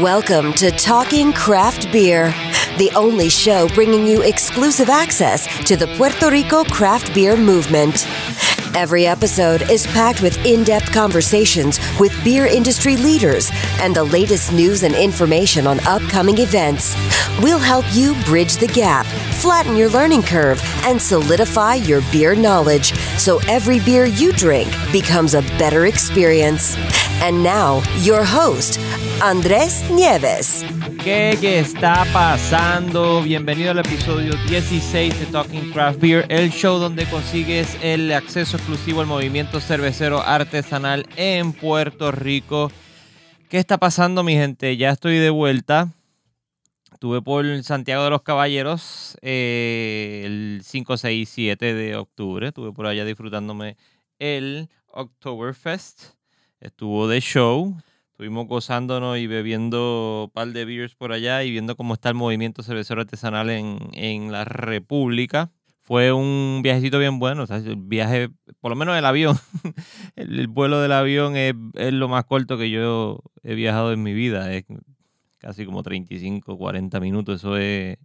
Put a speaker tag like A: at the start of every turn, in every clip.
A: Welcome to Talking Craft Beer, the only show bringing you exclusive access to the Puerto Rico craft beer movement. Every episode is packed with in depth conversations with beer industry leaders and the latest news and information on upcoming events. We'll help you bridge the gap, flatten your learning curve, and solidify your beer knowledge so every beer you drink becomes a better experience. And now, your host, Andrés Nieves.
B: ¿Qué, ¿Qué está pasando? Bienvenido al episodio 16 de Talking Craft Beer, el show donde consigues el acceso exclusivo al movimiento cervecero artesanal en Puerto Rico. ¿Qué está pasando, mi gente? Ya estoy de vuelta. Estuve por Santiago de los Caballeros eh, el 5, 6, 7 de octubre. Estuve por allá disfrutándome el Oktoberfest. Estuvo de show. Estuvimos gozándonos y bebiendo un par de beers por allá y viendo cómo está el movimiento cervecero artesanal en, en la República. Fue un viajecito bien bueno, o sea, el viaje, por lo menos el avión, el, el vuelo del avión es, es, lo más corto que yo he viajado en mi vida, es casi como 35, 40 minutos, eso es,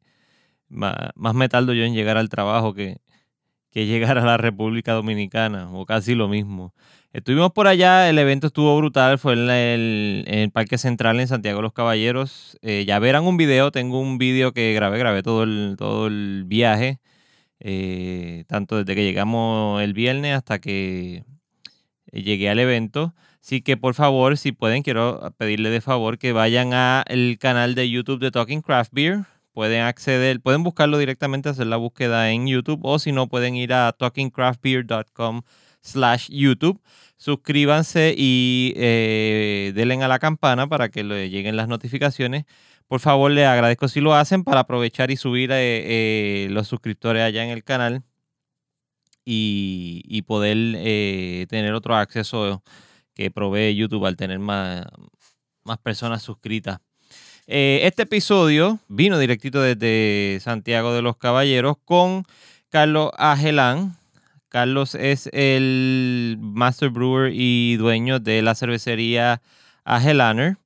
B: más, más me tardo yo en llegar al trabajo que, que llegar a la República Dominicana, o casi lo mismo. Estuvimos por allá, el evento estuvo brutal, fue en el, Parque Central en Santiago los Caballeros. Eh, ya verán un video, tengo un video que grabé, grabé todo el, todo el viaje, eh, tanto desde que llegamos el viernes hasta que llegué al evento. Así que por favor, si pueden, quiero pedirle de favor que vayan al canal de YouTube de Talking Craft Beer. Pueden acceder, pueden buscarlo directamente, hacer la búsqueda en YouTube o si no, pueden ir a talkingcraftbeer.com slash YouTube. Suscríbanse y eh, denle a la campana para que le lleguen las notificaciones. Por favor, les agradezco si lo hacen para aprovechar y subir eh, eh, los suscriptores allá en el canal y, y poder eh, tener otro acceso que provee YouTube al tener más, más personas suscritas. Eh, este episodio vino directito desde Santiago de los Caballeros con Carlos Agelán, Carlos es el master brewer y dueño de la cervecería Agelaner,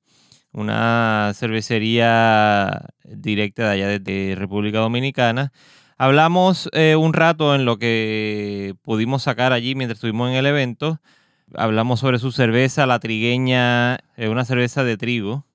B: una cervecería directa de allá desde República Dominicana. Hablamos eh, un rato en lo que pudimos sacar allí mientras estuvimos en el evento. Hablamos sobre su cerveza, la trigueña, eh, una cerveza de trigo.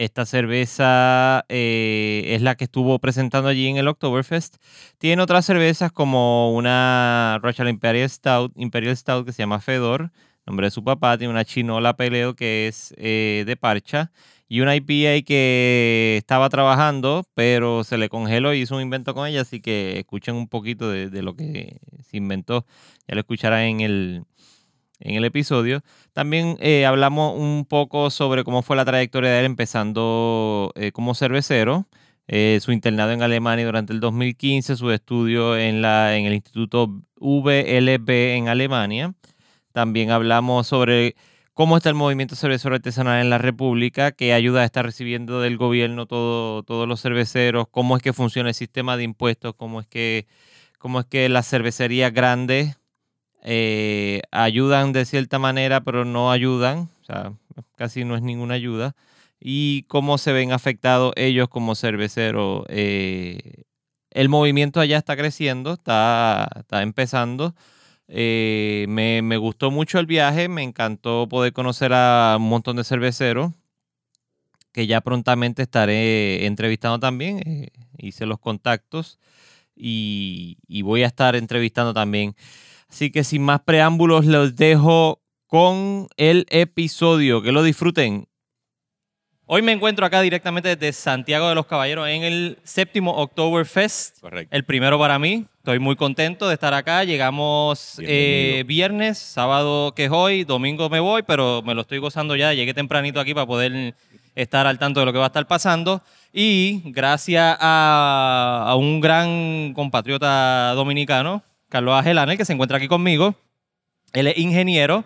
B: Esta cerveza eh, es la que estuvo presentando allí en el Oktoberfest. Tiene otras cervezas como una Rochelle Imperial Stout, Imperial Stout que se llama Fedor, nombre de su papá. Tiene una Chinola Peleo que es eh, de parcha. Y una IPA que estaba trabajando, pero se le congeló y hizo un invento con ella. Así que escuchen un poquito de, de lo que se inventó. Ya lo escucharán en el, en el episodio. También eh, hablamos un poco sobre cómo fue la trayectoria de él empezando eh, como cervecero, eh, su internado en Alemania durante el 2015, su estudio en, la, en el Instituto VLB en Alemania. También hablamos sobre cómo está el movimiento cervecero artesanal en la República, qué ayuda está recibiendo del gobierno todo, todos los cerveceros, cómo es que funciona el sistema de impuestos, cómo es que, cómo es que las cervecerías grandes eh, ayudan de cierta manera, pero no ayudan, o sea, casi no es ninguna ayuda, y cómo se ven afectados ellos como cerveceros. Eh, el movimiento allá está creciendo, está, está empezando. Eh, me, me, gustó mucho el viaje, me encantó poder conocer a un montón de cerveceros que ya prontamente estaré entrevistando también. Hice los contactos y, y voy a estar entrevistando también. Así que sin más preámbulos, los dejo con el episodio. Que lo disfruten. Hoy me encuentro acá directamente desde Santiago de los Caballeros en el séptimo Oktoberfest.
C: Correcto.
B: El primero para mí. Estoy muy contento de estar acá. Llegamos eh, viernes, sábado que es hoy, domingo me voy, pero me lo estoy gozando ya. Llegué tempranito aquí para poder estar al tanto de lo que va a estar pasando. Y gracias a, a un gran compatriota dominicano, Carlos Agelanel, que se encuentra aquí conmigo. Él es ingeniero.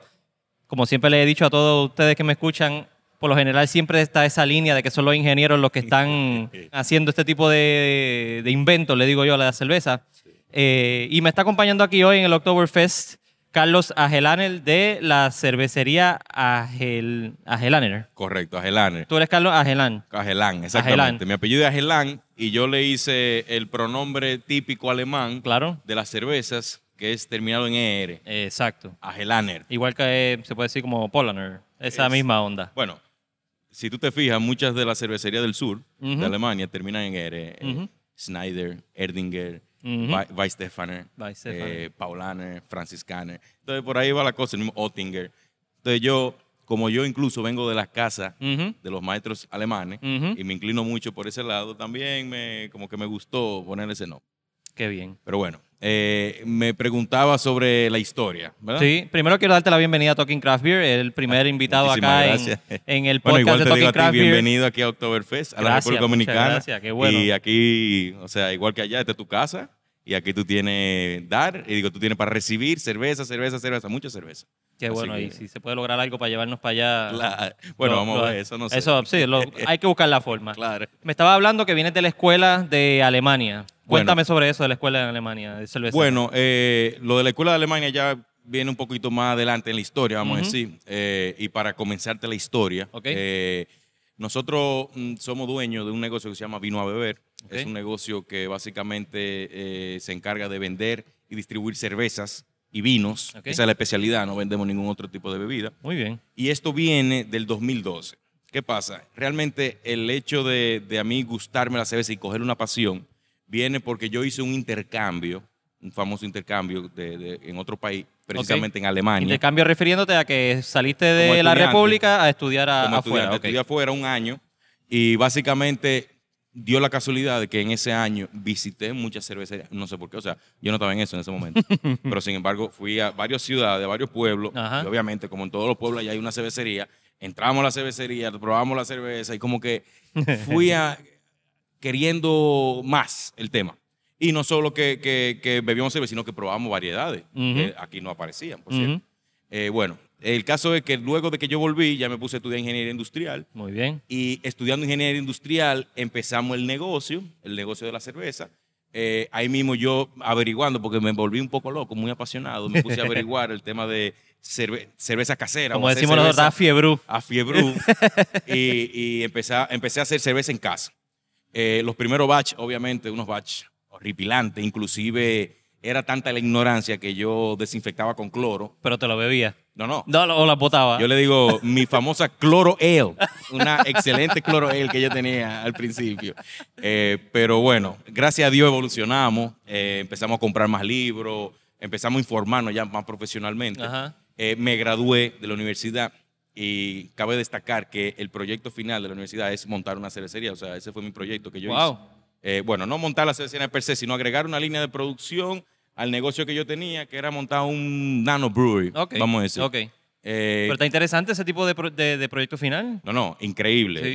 B: Como siempre le he dicho a todos ustedes que me escuchan, por lo general siempre está esa línea de que son los ingenieros los que están haciendo este tipo de, de inventos, le digo yo, a la cerveza. Eh, y me está acompañando aquí hoy en el Oktoberfest Carlos Agelaner de la cervecería Agel, Agelaner.
C: Correcto, Agelaner.
B: Tú eres Carlos Agelán.
C: Agelán, exactamente. Mi apellido es Agelán y yo le hice el pronombre típico alemán
B: Claro.
C: de las cervezas, que es terminado en ER.
B: Exacto.
C: Agelaner.
B: Igual que eh, se puede decir como Polaner. Esa
C: Es-
B: misma onda.
C: Bueno, si tú te fijas, muchas de las cervecerías del sur de Alemania terminan en ER. eh. Schneider, Erdinger, Wei- Weistefaner,
B: Weistefaner.
C: eh, Paulaner, Franciscaner. Entonces, por ahí va la cosa, el mismo Ottinger. Entonces, yo, como yo incluso vengo de la casa
B: Ujú.
C: de los maestros alemanes y me inclino mucho por ese lado, también me, como que me gustó poner ese nombre.
B: Qué bien.
C: Pero bueno, eh, me preguntaba sobre la historia, ¿verdad?
B: Sí, primero quiero darte la bienvenida a Talking Craft Beer, el primer invitado
C: Muchísimas
B: acá en, el
C: Bueno,
B: podcast
C: igual
B: de
C: te
B: Talking
C: digo a ti,
B: Beer.
C: bienvenido aquí a Oktoberfest, a la República Dominicana.
B: gracias, qué bueno.
C: Y aquí, o sea, igual que allá, esta es tu casa. Y aquí tú tienes dar, y digo, tú tienes para recibir cerveza, cerveza, cerveza, mucha cerveza.
B: Qué
C: Así
B: bueno, y si se puede lograr algo para llevarnos para allá.
C: La- bueno,
B: lo-
C: vamos
B: lo-
C: a ver, eso no sé.
B: Eso, sí, lo- hay que buscar la forma.
C: Claro.
B: Me estaba hablando que vienes de la escuela de Alemania.
C: Bueno.
B: Cuéntame sobre eso de la escuela de Alemania, de cerveza.
C: Bueno, eh, lo de la escuela de Alemania ya viene un poquito más adelante en la historia, vamos a decir. Eh, y para comenzarte la historia,
B: Ok.
C: eh, nosotros mm, somos dueños de un negocio que se llama Vino a Beber. Es un negocio que básicamente se encarga de vender y distribuir cervezas y vinos. Esa es la especialidad, no vendemos ningún otro tipo de bebida.
B: Muy bien.
C: Y esto viene del 2012. ¿Qué pasa? Realmente el hecho de, de a mí gustarme la cerveza y coger una pasión viene porque yo hice un intercambio, un famoso intercambio de- de- en otro país, precisamente en Alemania.
B: Intercambio refiriéndote a que saliste de la. República a estudiar a-
C: como
B: afuera.
C: estudiante.
B: ok.
C: Estudié afuera un año y básicamente dio la casualidad de que en ese año visité muchas cervecerías. No sé por qué, o sea, yo no estaba en eso en ese momento. pero sin embargo, fui a varias ciudades, a varios pueblos.
B: Ajá.
C: Y obviamente, como en todos los pueblos, allá hay una cervecería. Entramos a la cervecería, probamos la cerveza y como que fui a, queriendo más el tema. Y no solo que, que, que bebíamos cerveza, sino que probamos variedades que aquí no aparecían, por cierto. Eh, bueno, el caso es que luego de que yo volví, ya me puse a estudiar ingeniería industrial.
B: Muy bien.
C: Y estudiando ingeniería industrial, empezamos el negocio, el negocio de la cerveza. Eh, ahí mismo yo averiguando, porque me volví un poco loco, muy apasionado, me puse a averiguar el tema de cerve- cerveza casera.
B: Como decimos nosotros, da fiebre.
C: a Fiebru y, y empecé, a, empecé a hacer cerveza en casa. Eh, los primeros batch, obviamente, unos batch horripilantes, inclusive era tanta la ignorancia que yo desinfectaba con cloro.
B: Pero te lo bebía.
C: No, no.
B: No, o la botaba.
C: Yo le digo mi famosa cloro ale, una excelente cloro ale que yo tenía al principio. Eh, pero bueno, gracias a Dios evolucionamos, eh, empezamos a comprar más libros, empezamos a informarnos ya más profesionalmente.
B: Ajá.
C: Eh, me gradué de la universidad y cabe destacar que el proyecto final de la universidad es montar una cervecería, o sea, ese fue mi proyecto que yo
B: Wow.
C: hice. Eh, bueno, no montar la cervecería per se, sino agregar una línea de producción al negocio que yo tenía, que era montar un nano brewery,
B: Ok.
C: vamos a decir.
B: Ok.
C: Eh,
B: Pero está interesante ese tipo de, pro- de- de proyecto final.
C: no, no, increíble.
B: Sí.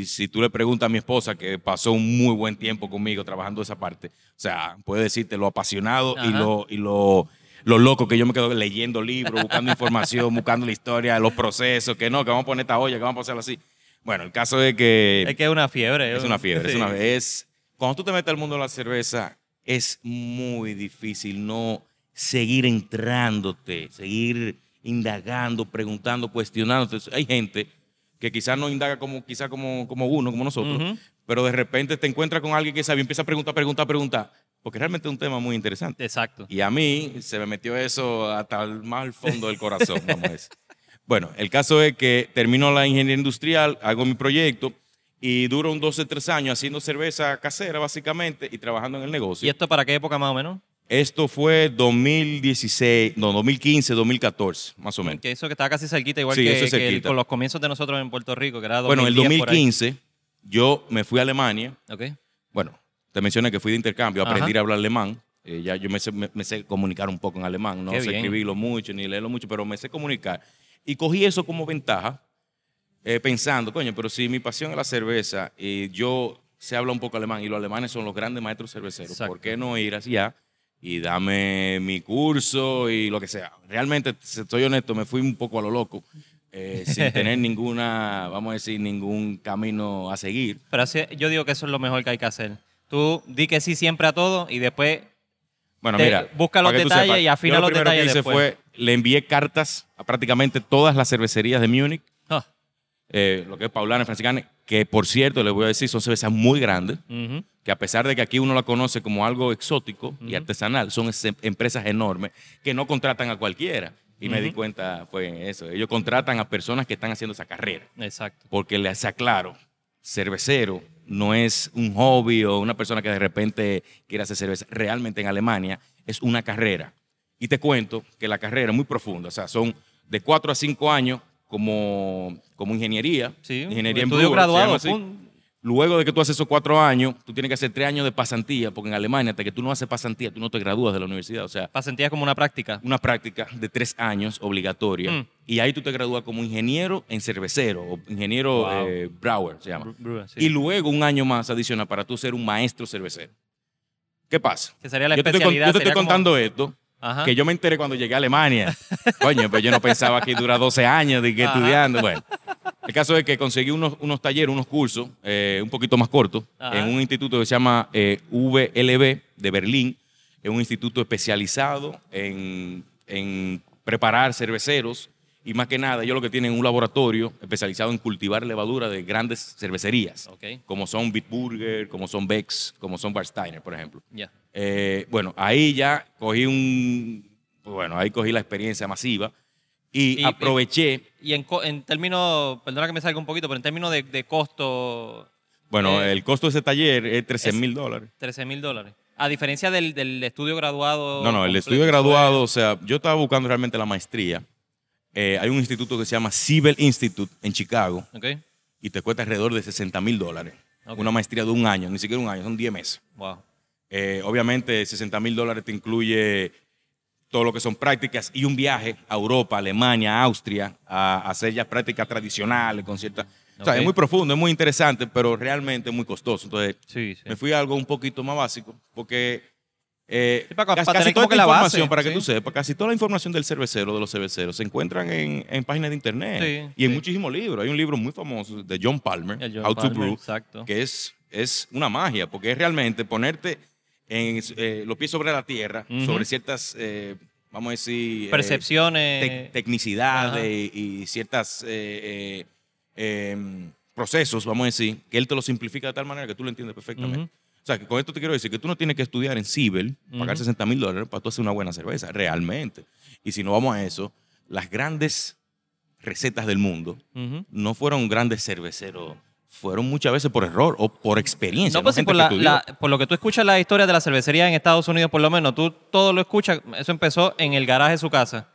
C: Y si tú le preguntas a mi esposa, que pasó un muy buen tiempo conmigo trabajando esa parte, o sea, puede decirte lo apasionado y lo, y lo, lo loco que yo me quedo leyendo libros, buscando información, buscando la historia, los procesos, que no, que vamos a poner esta olla, que vamos a hacerlo así. Bueno, el caso es que
B: Es que es una fiebre.
C: es una fiebre.
B: Sí.
C: Es una, es, cuando tú te metes al mundo de la cerveza, es muy difícil no seguir entrándote, seguir indagando, preguntando, cuestionándote. Hay gente que quizás no indaga como, quizás como, como uno, como nosotros, pero de repente te encuentras con alguien que sabe y empieza a preguntar, preguntar, preguntar, porque realmente es un tema muy interesante.
B: Exacto.
C: Y a mí se me metió eso hasta el más al fondo del corazón, vamos a decir. Bueno, el caso es que termino la ingeniería industrial, hago mi proyecto y duro un 12, 3 años haciendo cerveza casera, básicamente, y trabajando en el
B: ¿Y
C: negocio.
B: esto para qué época más o menos?
C: Esto fue 2016, no, 2015, 2014, más o menos.
B: Que eso que estaba casi cerquita, igual
C: Sí,
B: que,
C: es
B: que el- con los comienzos de nosotros en Puerto Rico, que era
C: Bueno, en el
B: 2010 por ahí.
C: 2015 yo me fui a Alemania.
B: Ok.
C: Bueno, te mencioné que fui de intercambio,
B: Ajá.
C: aprendí a hablar alemán. Eh, ya yo me sé, me- me sé comunicar un poco en alemán, no
B: Qué
C: sé
B: bien.
C: escribirlo mucho ni leerlo mucho, pero me sé comunicar. Y cogí eso como ventaja, eh, pensando, coño, pero si mi pasión es la cerveza y yo sé hablar un poco alemán y los alemanes son los grandes maestros cerveceros,
B: Exacto.
C: ¿por qué no ir allá y dame mi curso y lo que sea? Realmente, si estoy honesto, me fui un poco a lo loco, eh, sin tener ninguna, vamos a decir, ningún camino a seguir.
B: Pero así, yo digo que eso es lo mejor que hay que hacer. Tú di que sí siempre a todo y después
C: Bueno,
B: Te-
C: mira.
B: busca los detalles
C: sepas,
B: y afina
C: yo
B: los
C: lo primero
B: detalles
C: que hice
B: después.
C: fue le envié cartas a prácticamente todas las cervecerías de Múnich,
B: Ah,
C: eh, lo que es Paulana, Franciscana, que por cierto, les voy a decir, son cervezas muy grandes, que a pesar de que aquí uno la conoce como algo exótico y artesanal, son es- empresas enormes que no contratan a cualquiera. Y me di cuenta, fue en eso. Ellos contratan a personas que están haciendo esa carrera.
B: Exacto.
C: Porque les aclaro, cervecero no es un hobby o una persona que de repente quiere hacer cerveza. Realmente en Alemania es una carrera. Y te cuento que la carrera es muy profunda. O sea, son de 4 a 5 años como, como ingeniería.
B: Sí,
C: ingeniería en brewer,
B: graduado.
C: Luego de que tú haces esos cuatro años, tú tienes que hacer tres años de pasantía, porque en Alemania, hasta que tú no haces pasantía, tú no te gradúas de la universidad. O sea,
B: Pasantías como una práctica.
C: una práctica de tres años obligatoria.
B: Mm.
C: Y ahí tú te gradúas como ingeniero en cervecero, o ingeniero
B: Wow.
C: eh, se llama.
B: Bru- brewer, sí.
C: Y luego un año más adicional para tú ser un maestro cervecero. ¿Qué pasa?
B: Que sería la
C: yo te estoy, yo te estoy
B: como-
C: contando esto,
B: Ajá.
C: que yo me enteré cuando llegué a Alemania. Coño, pues yo no pensaba que dura 12 años de que
B: Ajá.
C: estudiando. Bueno, el caso es que conseguí unos, unos talleres, unos cursos, eh, un poquito más cortos,
B: Ajá.
C: en un instituto que se llama eh, VLB de Berlín. Es un instituto especializado en, en preparar cerveceros y más que nada, ellos lo que tienen es un laboratorio especializado en cultivar levadura de grandes cervecerías,
B: Ok,
C: como son Bitburger, como son Bex, como son Barsteiner, por ejemplo.
B: ya.
C: Eh, bueno, ahí ya cogí un, pues bueno, ahí cogí la experiencia masiva y,
B: Y-
C: aproveché,
B: Y en, co- en términos, perdona que me salga un poquito, pero en términos de, de costo,
C: bueno,
B: eh,
C: el costo de ese taller es 13
B: es-
C: mil dólares.
B: 13 mil dólares. A diferencia del, del estudio graduado.
C: No, no, el estudio graduado, o sea, yo estaba buscando realmente la maestría. Eh, hay un instituto que se llama Siebel Institute en Chicago
B: es- Ok,
C: y te cuesta alrededor de 60 mil dólares. Una maestría de un año, ni siquiera un año, son 10 meses.
B: wow.
C: Eh, obviamente, 60 mil dólares te incluye todo lo que son prácticas y un viaje a Europa, Alemania, Austria, a, a hacer ya prácticas tradicionales con ciertas... O sea,
B: Ok.
C: es muy profundo, es muy interesante, pero realmente muy costoso. Entonces,
B: Sí, sí.
C: me fui a algo un poquito más básico, porque eh,
B: Sí, para-
C: casi,
B: para
C: casi
B: tener
C: toda
B: la base,
C: información, para que tú sepas, casi toda la información del cervecero, de los cerveceros, se encuentran en, en páginas de internet y en muchísimos libros. Hay un libro muy famoso de John Palmer,
B: John
C: How to Brew,
B: exacto.
C: que es, es una magia, porque es realmente ponerte en, eh, los pies sobre la tierra, sobre ciertas, eh, vamos a decir, eh,
B: Percepciones.
C: tec- tecnicidades y ciertas eh, eh, procesos, vamos a decir, que él te lo simplifica de tal manera que tú lo entiendes perfectamente. O sea, que con esto te quiero decir que tú no tienes que estudiar en Cibel, pagar
B: Ujú.
C: 60 mil dólares para tú hacer una buena cerveza, realmente. Y si no vamos a eso, las grandes recetas del mundo no fueron grandes cerveceros, fueron muchas veces por error o por experiencia.
B: No, pues
C: Gente
B: por,
C: que
B: la-
C: estudió.
B: la- por lo que tú escuchas la historia de la cervecería en Estados Unidos, por lo menos, tú todo lo escuchas, eso empezó en el garaje de su casa.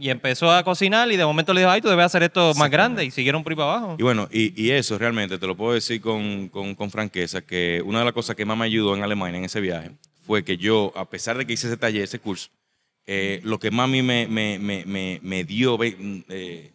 B: Y empezó a cocinar y de momento le dijo, ay, tú debes hacer esto más grande. Y siguieron por ahí para abajo.
C: Y bueno, y, y eso realmente te lo puedo decir con, con- con franqueza, que una de las cosas que más me ayudó en Alemania en ese viaje fue que yo, a pesar de que hice ese taller, ese curso, eh, lo que más a mí me, me- me- me- dio mm, eh,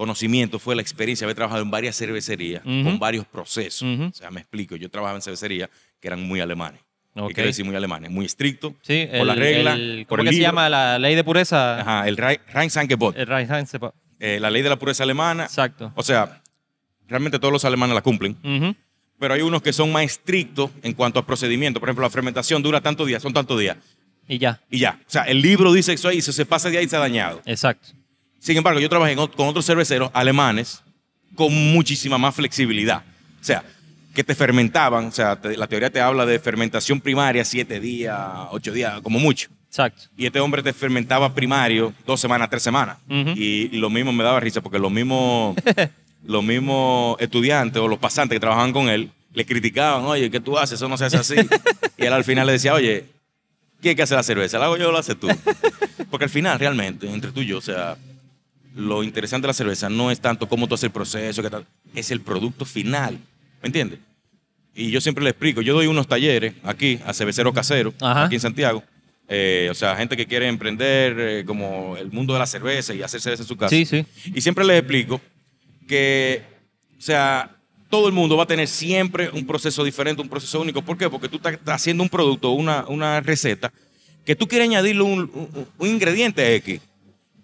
C: conocimiento fue la experiencia de haber trabajado en varias cervecerías con varios procesos. O sea, me explico, yo trabajaba en cervecerías que eran muy alemanes.
B: Ok.
C: ¿Qué quiere decir muy alemanes? Muy estrictos,
B: Sí,
C: por la regla,
B: el-
C: por
B: ¿Cómo
C: el
B: que se llama la ley de pureza?
C: Ajá, el Rheinsangebot,
B: El Reinheitsgebot.
C: eh, la ley de la pureza alemana.
B: Exacto.
C: O sea, realmente todos los alemanes la cumplen. Pero hay unos que son más estrictos en cuanto a procedimiento. Por ejemplo, la fermentación dura tantos días, son tantos días,
B: Y ya.
C: y ya. O sea, el libro dice eso ahí, si se pasa de ahí se ha dañado.
B: Exacto.
C: Sin embargo, yo trabajé con otros cerveceros alemanes con muchísima más flexibilidad. O sea, que te fermentaban, o sea, te- la teoría te habla de fermentación primaria, siete días, ocho días, como mucho.
B: Exacto.
C: Y este hombre te fermentaba primario dos semanas, tres semanas. Y lo mismo me daba risa porque los mismos, los mismos estudiantes o los pasantes que trabajaban con él le criticaban, oye, ¿qué tú haces? Eso no se hace así. y él al final le decía, oye, ¿quién es que hace la cerveza? ¿La hago yo o la haces tú? Porque al final, realmente, entre tú y yo, o sea, lo interesante de la cerveza no es tanto cómo tú haces el proceso, tal, es el producto final. ¿Me entiendes? Y yo siempre le explico, yo doy unos talleres aquí a cerveceros caseros,
B: Ajá.
C: aquí en Santiago. Eh, o sea, gente que quiere emprender eh, como el mundo de la cerveza y hacer cerveza en su casa.
B: Sí, sí.
C: Y siempre les explico que, o sea, todo el mundo va a tener siempre un proceso diferente, un proceso único. ¿Por qué? Porque tú estás estás haciendo un producto, una, una receta, que tú quieres añadirle un, un- un ingrediente X.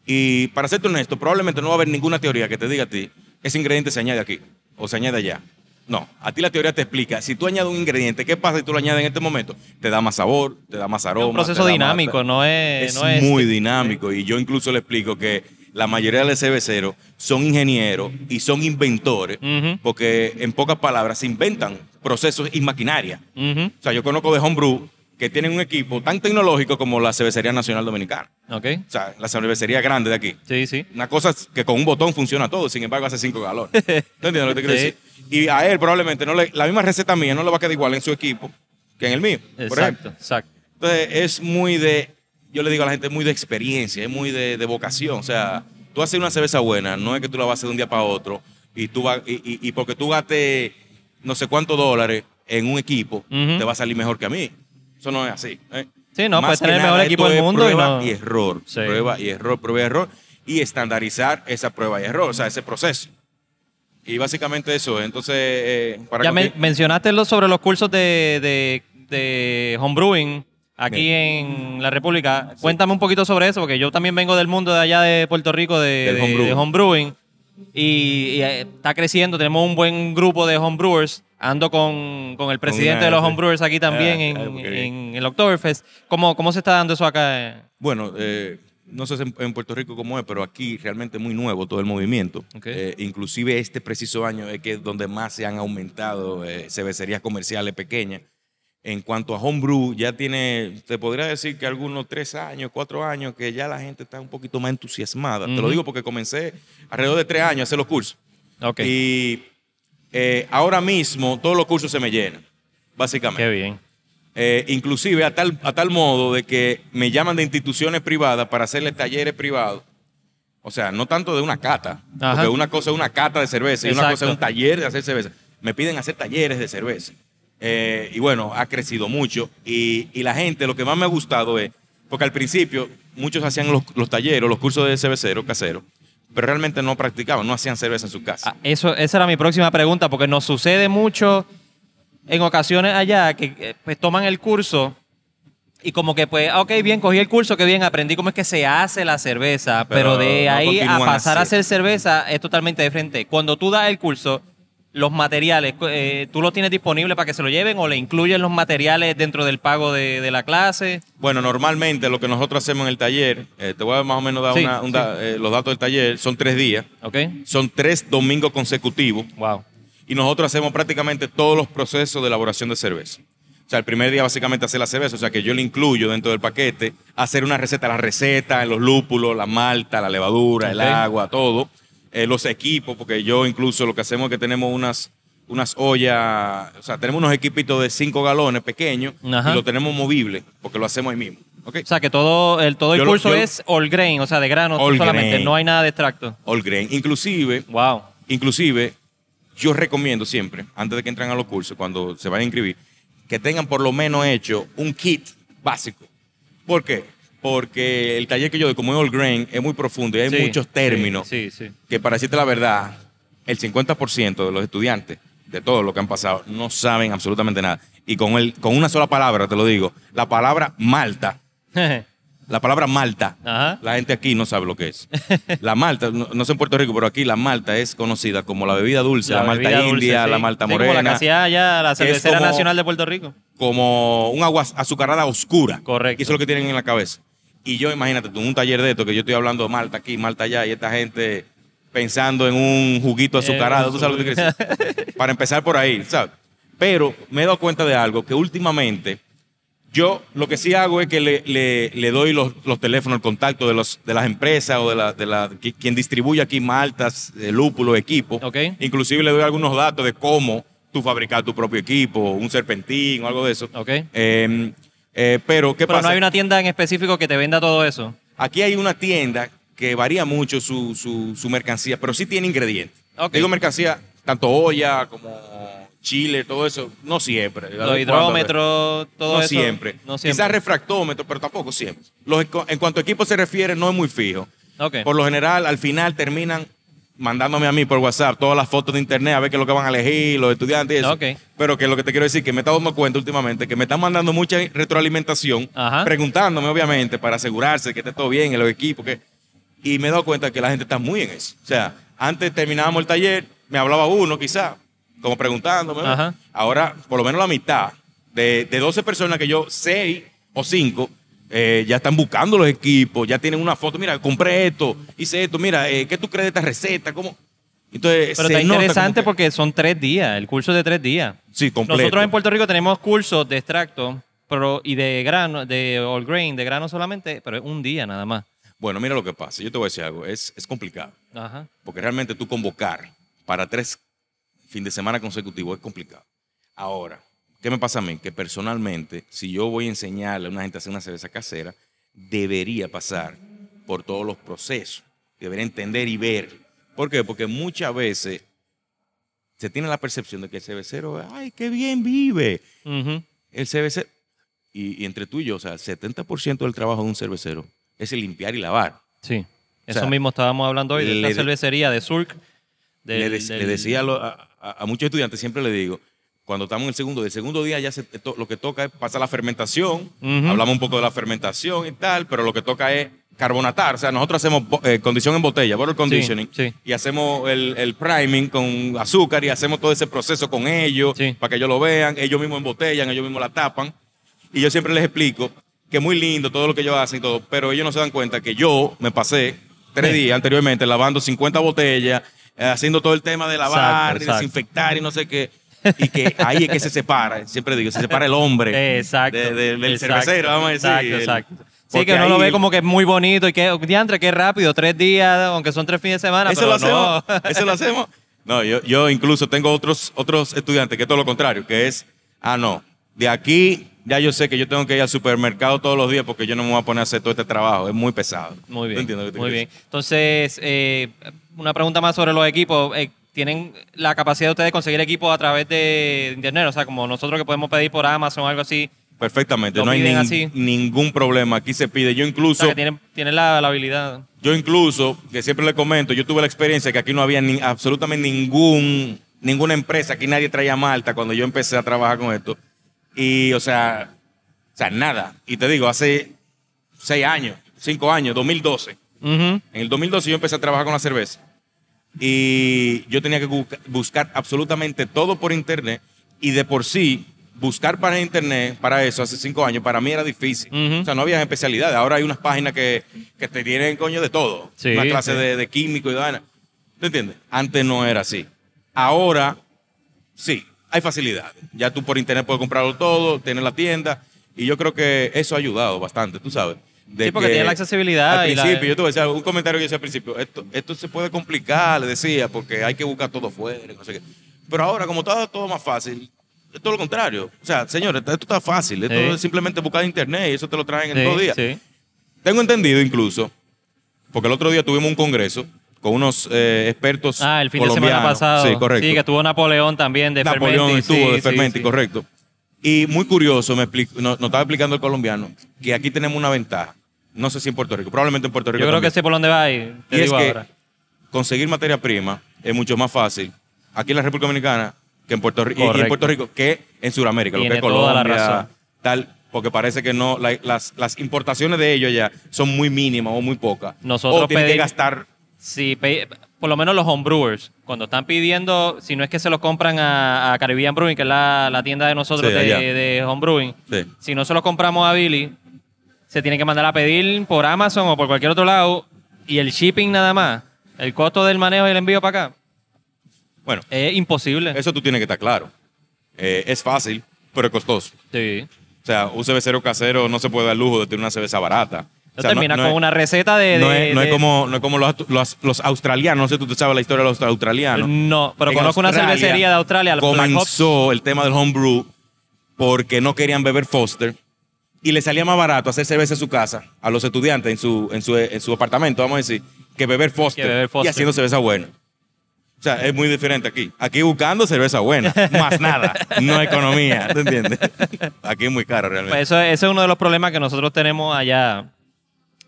C: Y para serte honesto, probablemente no va a haber ninguna teoría que te diga a ti, ese ingrediente se añade aquí o se añade allá. No, a ti la teoría te explica, si tú añades un ingrediente, ¿qué pasa si tú lo añades en este momento? Te da más sabor, te da más aroma.
B: Es un proceso dinámico,
C: más-
B: no es...
C: Es
B: no es
C: muy dinámico y yo incluso le explico que la mayoría de los cerveceros son ingenieros y son inventores porque en pocas palabras se inventan procesos y maquinaria. O sea, yo conozco de homebrew que tienen un equipo tan tecnológico como la Cervecería Nacional Dominicana.
B: Ok,
C: O sea, la cervecería grande de aquí.
B: sí, sí.
C: Una cosa es que con un botón funciona todo, sin embargo hace 5 galones. ¿Tú entiendes lo que te quiero
B: Sí.
C: decir? Y a él probablemente no le, la misma receta mía no le va a quedar igual en su equipo que en el mío. por
B: Exacto,
C: ejemplo.
B: exacto.
C: Entonces es muy de, yo le digo a la gente, muy de experiencia, es muy de, de vocación. O sea, tú haces una cerveza buena, no es que tú la vas a hacer de un día para otro y, tú vas, y, y- y porque tú gastes no sé cuántos dólares en un equipo, te va a salir mejor que a mí. Eso no es así. ¿eh?
B: Sí, no,
C: Más
B: puedes tener el mejor equipo del mundo y
C: prueba
B: no...
C: y error.
B: Sí.
C: Prueba y error, prueba y error. Y estandarizar esa prueba y error, o sea, ese proceso. Y básicamente eso. Entonces, eh, para
B: Ya men- mencionaste lo sobre los cursos de, de, de homebrewing aquí
C: Bien.
B: en la República. Cuéntame un poquito sobre eso, porque yo también vengo del mundo de allá de Puerto Rico de, homebrewing. Y, y, eh, está creciendo, tenemos un buen grupo de homebrewers. Ando con, con el presidente
C: una
B: de los homebrewers aquí también
C: Ah,
B: en,
C: ah,
B: en el Oktoberfest. ¿Cómo, ¿Cómo se está dando eso acá? eh?
C: Bueno, eh, no sé en, Puerto Rico cómo es, pero aquí realmente muy nuevo todo el movimiento.
B: Ok.
C: Eh, inclusive este preciso año es que es donde más se han aumentado eh, cervecerías comerciales pequeñas. En cuanto a homebrew, ya tiene, te podría decir que algunos tres años, cuatro años, que ya la gente está un poquito más entusiasmada. Te lo digo porque comencé alrededor de tres años a hacer los cursos.
B: Ok,
C: Y eh, ahora mismo todos los cursos se me llenan, básicamente.
B: qué bien.
C: Eh, inclusive a tal, a tal modo de que me llaman de instituciones privadas para hacerle talleres privados. O sea, no tanto de una cata,
B: Ajá.
C: porque una cosa es una cata de cerveza y una cosa es un taller de hacer cerveza. Me piden hacer talleres de cerveza. Eh, y bueno, ha crecido mucho. Y, y la gente, lo que más me ha gustado es, porque al principio muchos hacían los, los talleres, los cursos de cervecero casero, pero realmente no practicaban, no hacían cerveza en su casa.
B: Ah, Eso, esa era mi próxima pregunta, porque nos sucede mucho en ocasiones allá que eh, pues toman el curso y como que pues, ah, ok, bien, cogí el curso, que bien, aprendí cómo es que se hace la cerveza, pero,
C: Pero
B: de
C: no
B: ahí a pasar a hacer cerveza es totalmente diferente. Cuando tú das el curso, los materiales, eh, ¿tú los tienes disponibles para que se lo lleven o le incluyen los materiales dentro del pago de, de la clase?
C: Bueno, normalmente lo que nosotros hacemos en el taller, eh, te voy a más o menos dar
B: Sí,
C: una- un da- eh, los datos del taller, son tres días,
B: ¿Ok?
C: son tres domingos consecutivos
B: Wow.
C: y nosotros hacemos prácticamente todos los procesos de elaboración de cerveza. O sea, el primer día básicamente hacer la cerveza, o sea que yo le incluyo dentro del paquete hacer una receta, la receta, los lúpulos, la malta, la levadura, el agua, todo, eh, los equipos, porque yo incluso lo que hacemos es que tenemos unas, unas ollas, o sea, tenemos unos equipitos de 5 galones pequeños
B: Ajá.
C: y lo tenemos movible, porque lo hacemos ahí mismo. ¿ok?
B: O sea, que todo el, todo el
C: Yo lo-
B: curso
C: yo-
B: es all grain, o sea, de grano solamente,
C: grain.
B: no hay nada de extracto.
C: All grain. Inclusive,
B: Wow.
C: inclusive, yo recomiendo siempre, antes de que entren a los cursos, cuando se vayan a inscribir, que tengan por lo menos hecho un kit básico. ¿Por qué? Porque el taller que yo doy, como es all grain, es muy profundo y hay
B: Sí,
C: muchos términos
B: Sí, sí. sí.
C: que, para decirte la verdad, el 50% de los estudiantes, de todos los que han pasado, no saben absolutamente nada. Y con, el, con una sola palabra, te lo digo, la palabra malta, la palabra malta,
B: Ajá.
C: la gente aquí no sabe lo que es. La malta, no, no sé en Puerto Rico, pero aquí la malta es conocida como la bebida dulce, la, malta
B: bebida dulce,
C: india,
B: sí.
C: la malta
B: Sí,
C: morena,
B: como la que hacía allá la cervecera
C: como-
B: nacional de Puerto Rico.
C: como un agua azucarada oscura.
B: Correcto.
C: Y eso es lo que tienen en la cabeza. Y yo, imagínate, tú en un taller de esto, que yo estoy hablando de malta aquí, malta allá, y esta gente pensando en un juguito azucarado,
B: Eh,
C: ¿tú sabes lo que te quiero decir? Para empezar por ahí, ¿sabes? Pero me he dado cuenta de algo, que últimamente yo lo que sí hago es que le, le- le doy los, los teléfonos, el contacto de, los, de las empresas o de, la, de la, qui- quien distribuye aquí maltas, eh, lúpulo, equipo.
B: Ok.
C: Inclusive le doy algunos datos de cómo tú fabricar tu propio equipo, un serpentín o algo de eso.
B: Ok.
C: Eh, eh, pero, ¿qué
B: Pero
C: pasa?
B: no hay una tienda en específico que te venda todo eso.
C: Aquí hay una tienda que varía mucho su, su- su mercancía, pero sí tiene ingredientes.
B: Ok.
C: Digo mercancía, tanto olla como chile, todo eso, no siempre.
B: Los hidrómetros, todo
C: no
B: eso.
C: Siempre.
B: No siempre.
C: Quizás refractómetro, pero tampoco siempre. Los en cuanto a equipo se refiere, no es muy fijo. Por lo general, al final terminan mandándome a mí por WhatsApp todas las fotos de internet a ver qué es lo que van a elegir, los estudiantes y eso. Pero que lo que te quiero decir, que me he estado dando cuenta últimamente, que me están mandando mucha retroalimentación,
B: Ajá.
C: preguntándome obviamente para asegurarse que esté todo bien en los equipos. Que, y me he dado cuenta que la gente está muy en eso. O sea, antes terminábamos el taller, me hablaba uno quizá, como preguntándome.
B: Ajá.
C: Ahora, por lo menos la mitad de, de 12 personas que yo, 6 o 5, eh, ya están buscando los equipos, ya tienen una foto. Mira, compré esto, hice esto. Mira, eh, ¿qué tú crees de esta receta? ¿Cómo? Entonces,
B: Pero está interesante
C: que-
B: porque son tres días, el curso es de tres días.
C: Sí, completo.
B: Nosotros en Puerto Rico tenemos cursos de extracto pero, y de grano, de all grain, de grano solamente, pero es un día nada más.
C: Bueno, mira lo que pasa. Yo te voy a decir algo. Es, es complicado.
B: Ajá.
C: Porque realmente tú convocar para tres fin de semana consecutivos es complicado. Ahora, ¿qué me pasa a mí? Que personalmente, si yo voy a enseñarle a una gente a hacer una cerveza casera, debería pasar por todos los procesos. Debería entender y ver. ¿Por qué? Porque muchas veces se tiene la percepción de que el cervecero, ay, qué bien vive. El cervecero, y, y entre tú y yo, o sea, el 70% del trabajo de un cervecero es el limpiar y lavar.
B: Sí. Eso
C: sea,
B: mismo estábamos hablando hoy de
C: de-
B: cervecería de Surk. del-
C: le, de-
B: del-
C: le decía a, lo- a- a- a muchos estudiantes, siempre le digo, cuando estamos en el segundo, del segundo día ya se- lo que toca es pasar la fermentación, hablamos un poco de la fermentación y tal, pero lo que toca es carbonatar, o sea, nosotros hacemos eh, condición en botella, bottle conditioning,
B: sí.
C: y hacemos el, el priming con azúcar y hacemos todo ese proceso con ellos
B: Sí.
C: para que ellos lo vean, ellos mismos embotellan, ellos mismos la tapan, y yo siempre les explico que es muy lindo todo lo que ellos hacen y todo, pero ellos no se dan cuenta que yo me pasé tres días anteriormente lavando 50 botellas, eh, haciendo todo el tema de lavar,
B: Exacto,
C: y
B: exacto.
C: desinfectar y no sé qué. Y que ahí es que se separa, siempre digo, se separa el hombre
B: Exacto.
C: de- de- del
B: exacto,
C: cervecero, vamos a decir.
B: Exacto, exacto. Sí, que uno lo ve como que es muy bonito y que, diantre, qué rápido, tres días, aunque son tres fines de semana,
C: Eso
B: pero
C: lo hacemos.
B: no.
C: Eso lo hacemos. No, yo, yo incluso tengo otros, otros estudiantes que es todo lo contrario, que es, ah, no, de aquí ya yo sé que yo tengo que ir al supermercado todos los días porque yo no me voy a poner a hacer todo este trabajo, es muy pesado.
B: Muy
C: ¿Tú
B: bien. Muy bien. Entonces, eh, una pregunta más sobre los equipos. Eh, ¿Tienen la capacidad de ustedes de conseguir equipos a través de internet? O sea, como nosotros que podemos pedir por Amazon o algo así.
C: Perfectamente, no hay nin-
B: así.
C: ningún problema. Aquí se pide. Yo
B: O
C: incluso,
B: sea, que tienen, tienen la, la habilidad.
C: yo incluso, que siempre le comento, yo tuve la experiencia que aquí no había ni- absolutamente ningún, ninguna empresa, aquí nadie traía malta cuando yo empecé a trabajar con esto. Y, o sea, o sea, nada. Y te digo, hace seis años, cinco años, 2012.
B: Ujú.
C: En el 2012 yo empecé a trabajar con la cerveza y yo tenía que bu- buscar absolutamente todo por internet y de por sí buscar para internet para eso hace cinco años para mí era difícil. O sea, no había especialidades. Ahora hay unas páginas que, que te tienen coño de todo.
B: Sí,
C: Una clase
B: sí.
C: de, de químico y de vaina. ¿Tú entiendes? Antes no era así. Ahora sí, hay facilidades. Ya tú por internet puedes comprarlo todo, tienes la tienda y yo creo que eso ha ayudado bastante, tú sabes. De
B: Sí, porque
C: que
B: tiene la accesibilidad
C: Al
B: y la-
C: principio, yo algo, un comentario que yo decía al principio, esto, esto se puede complicar, le decía, porque hay que buscar todo fuera, no sé qué. Pero ahora, como está todo más fácil, es todo lo contrario. O sea, señores, esto está fácil, esto
B: Sí.
C: es simplemente buscar en internet y eso te lo traen en
B: Sí,
C: dos días.
B: sí.
C: Tengo entendido incluso, porque el otro día tuvimos un congreso con unos eh, expertos
B: Ah, el fin de semana pasado.
C: Sí, correcto.
B: Sí, que tuvo Napoleón también de
C: Napoleón
B: Fermenti.
C: estuvo de Fermenti, correcto. Y muy curioso, me expli- nos, nos estaba explicando el colombiano que aquí tenemos una ventaja. No sé si en Puerto Rico, probablemente en Puerto Rico.
B: Yo creo que sé por dónde va y te
C: Y es
B: digo
C: que
B: ahora.
C: conseguir materia prima es mucho más fácil aquí en la República Dominicana que en Puerto Rico, y- en. Puerto Rico que en Sudamérica, lo que es
B: la
C: Colombia, tal, porque parece que no, la- las, las importaciones de ellos ya son muy mínimas o muy pocas.
B: Nosotros
C: o tienen que gastar
B: Pe- por lo menos los homebrewers, cuando están pidiendo, si no es que se los compran a, a Caribbean Brewing, que es la, la tienda de nosotros
C: Sí,
B: de, homebrewing,
C: Sí.
B: si no se los compramos a Billy, se tiene que mandar a pedir por Amazon o por cualquier otro lado y el shipping nada más, el costo del manejo y el envío para acá,
C: Bueno,
B: es imposible.
C: eso tú tienes que estar claro. Eh, es fácil, pero es costoso.
B: Sí.
C: O sea, un cervecero casero no se puede dar lujo de tener una cerveza barata. O sea, no-
B: con
C: es-
B: una receta de...
C: no,
B: de-
C: es, no es
B: de-
C: como, no es como los, los, los australianos, no sé tú, tú sabes la historia de los australianos.
B: No, pero
C: En
B: conozco una cervecería de Australia.
C: Comenzó el tema del homebrew porque no querían beber Foster y le salía más barato hacer cerveza en su casa a los estudiantes en su, en su, en su apartamento, vamos a decir, que beber Foster,
B: Que beber Foster.
C: y haciendo cerveza buena. O sea, es muy diferente aquí. Aquí buscando cerveza buena, más nada, no economía, ¿te entiendes? Aquí es muy caro realmente.
B: Pues eso, ese es uno de los problemas que nosotros tenemos allá.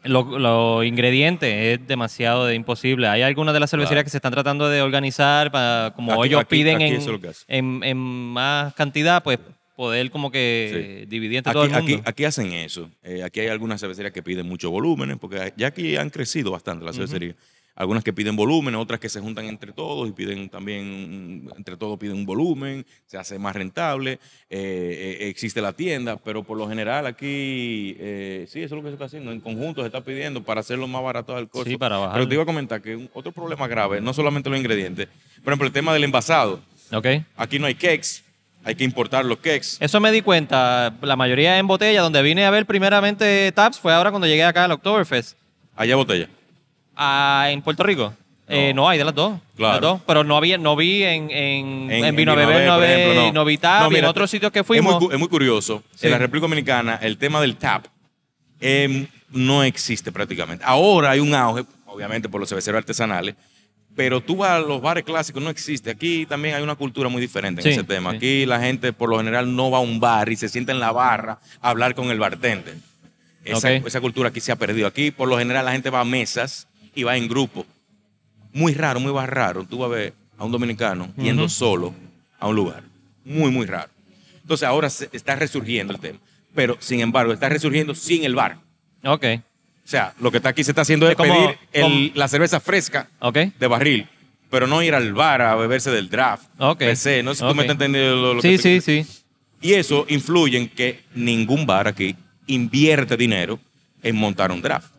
B: Los ingredientes es demasiado de imposible. Hay algunas de las cervecerías
C: Claro.
B: que se están tratando de organizar para, como
C: Aquí-
B: ellos
C: aquí-
B: piden
C: aquí
B: en, en, en más cantidad, pues poder como que dividir entre todo
C: Aquí,
B: el mundo.
C: aquí, aquí hacen eso. Eh, aquí hay algunas cervecerías que piden muchos volúmenes, porque ya aquí han crecido bastante las cervecerías. Algunas que piden volumen, otras que se juntan entre todos y piden también, entre todos piden un volumen, se hace más rentable, eh, eh, existe la tienda, pero por lo general aquí, eh, sí, eso es lo que se está haciendo, en conjunto se está pidiendo para hacerlo más barato del costo.
B: Sí, para bajar.
C: Pero te iba a comentar que un- otro problema grave, no solamente los ingredientes, por ejemplo, el tema del envasado.
B: Ok.
C: Aquí no hay cakes, hay que importar los cakes.
B: Eso me di cuenta. La mayoría en botella. Donde vine a ver primeramente Taps fue ahora cuando llegué acá al Oktoberfest.
C: Allá botella.
B: Ah, en Puerto Rico. Eh, no, hay de las dos.
C: Claro.
B: Las dos, pero no había, no vi en, en,
C: En-
B: en Vino Beber, no,
C: ejemplo,
B: no vi Tap,
C: No,
B: y en otros sitios que
C: es muy
B: fuimos.
C: Es muy, curioso.
B: Sí.
C: En la República Dominicana, el tema del tap em, no existe prácticamente. Ahora hay un auge, obviamente por los cerveceros artesanales, pero tú vas a los bares clásicos, no existe. Aquí también hay una cultura muy diferente en
B: Sí,
C: ese tema.
B: sí.
C: Aquí la gente por lo general no va a un bar y se sienta en la barra a hablar con el bartender. Esa, esa cultura aquí se ha perdido. Aquí por lo general la gente va a mesas y va en grupo. Muy raro, muy raro. Tú vas a ver a un dominicano yendo solo a un lugar. Muy, muy raro. Entonces ahora se está resurgiendo el tema. Pero, sin embargo, está resurgiendo sin el bar.
B: Ok,
C: O sea, lo que está aquí se está haciendo es
B: como-
C: pedir el- la cerveza fresca
B: ok.
C: de barril, pero no ir al bar a beberse del draft.
B: Ok.
C: se. No sé si tú
B: Ok.
C: me estás entendiendo lo, lo que
B: Sí,
C: te-
B: sí, sí.
C: Y eso influye en que ningún bar aquí invierte dinero en montar un draft.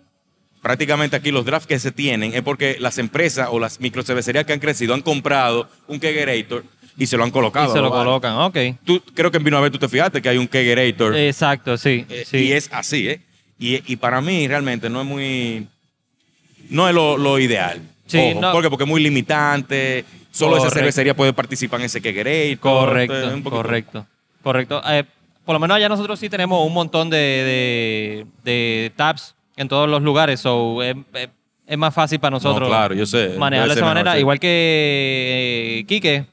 C: Prácticamente aquí los drafts que se tienen es porque las empresas o las microcervecerías que han crecido han comprado un kegerator y se lo han colocado.
B: Y se lo colocan, ok.
C: Tú, creo que en Vino a ver tú te fijaste que hay un kegerator
B: Exacto, sí.
C: eh,
B: sí.
C: y es así, ¿eh? Y, y para mí realmente no es muy... No es lo, lo ideal.
B: Sí,
C: Ojo,
B: no.
C: ¿Por qué? Porque es muy limitante. Solo esa cervecería puede participar en ese kegerator.
B: Correcto,
C: un
B: correcto. Correcto. Eh, por lo menos allá nosotros sí tenemos un montón de, de, de tabs en todos los lugares, so es, es- es más fácil para nosotros
C: No, claro, yo sé.
B: manejarlo de esa manera. Igual que eh, Quique,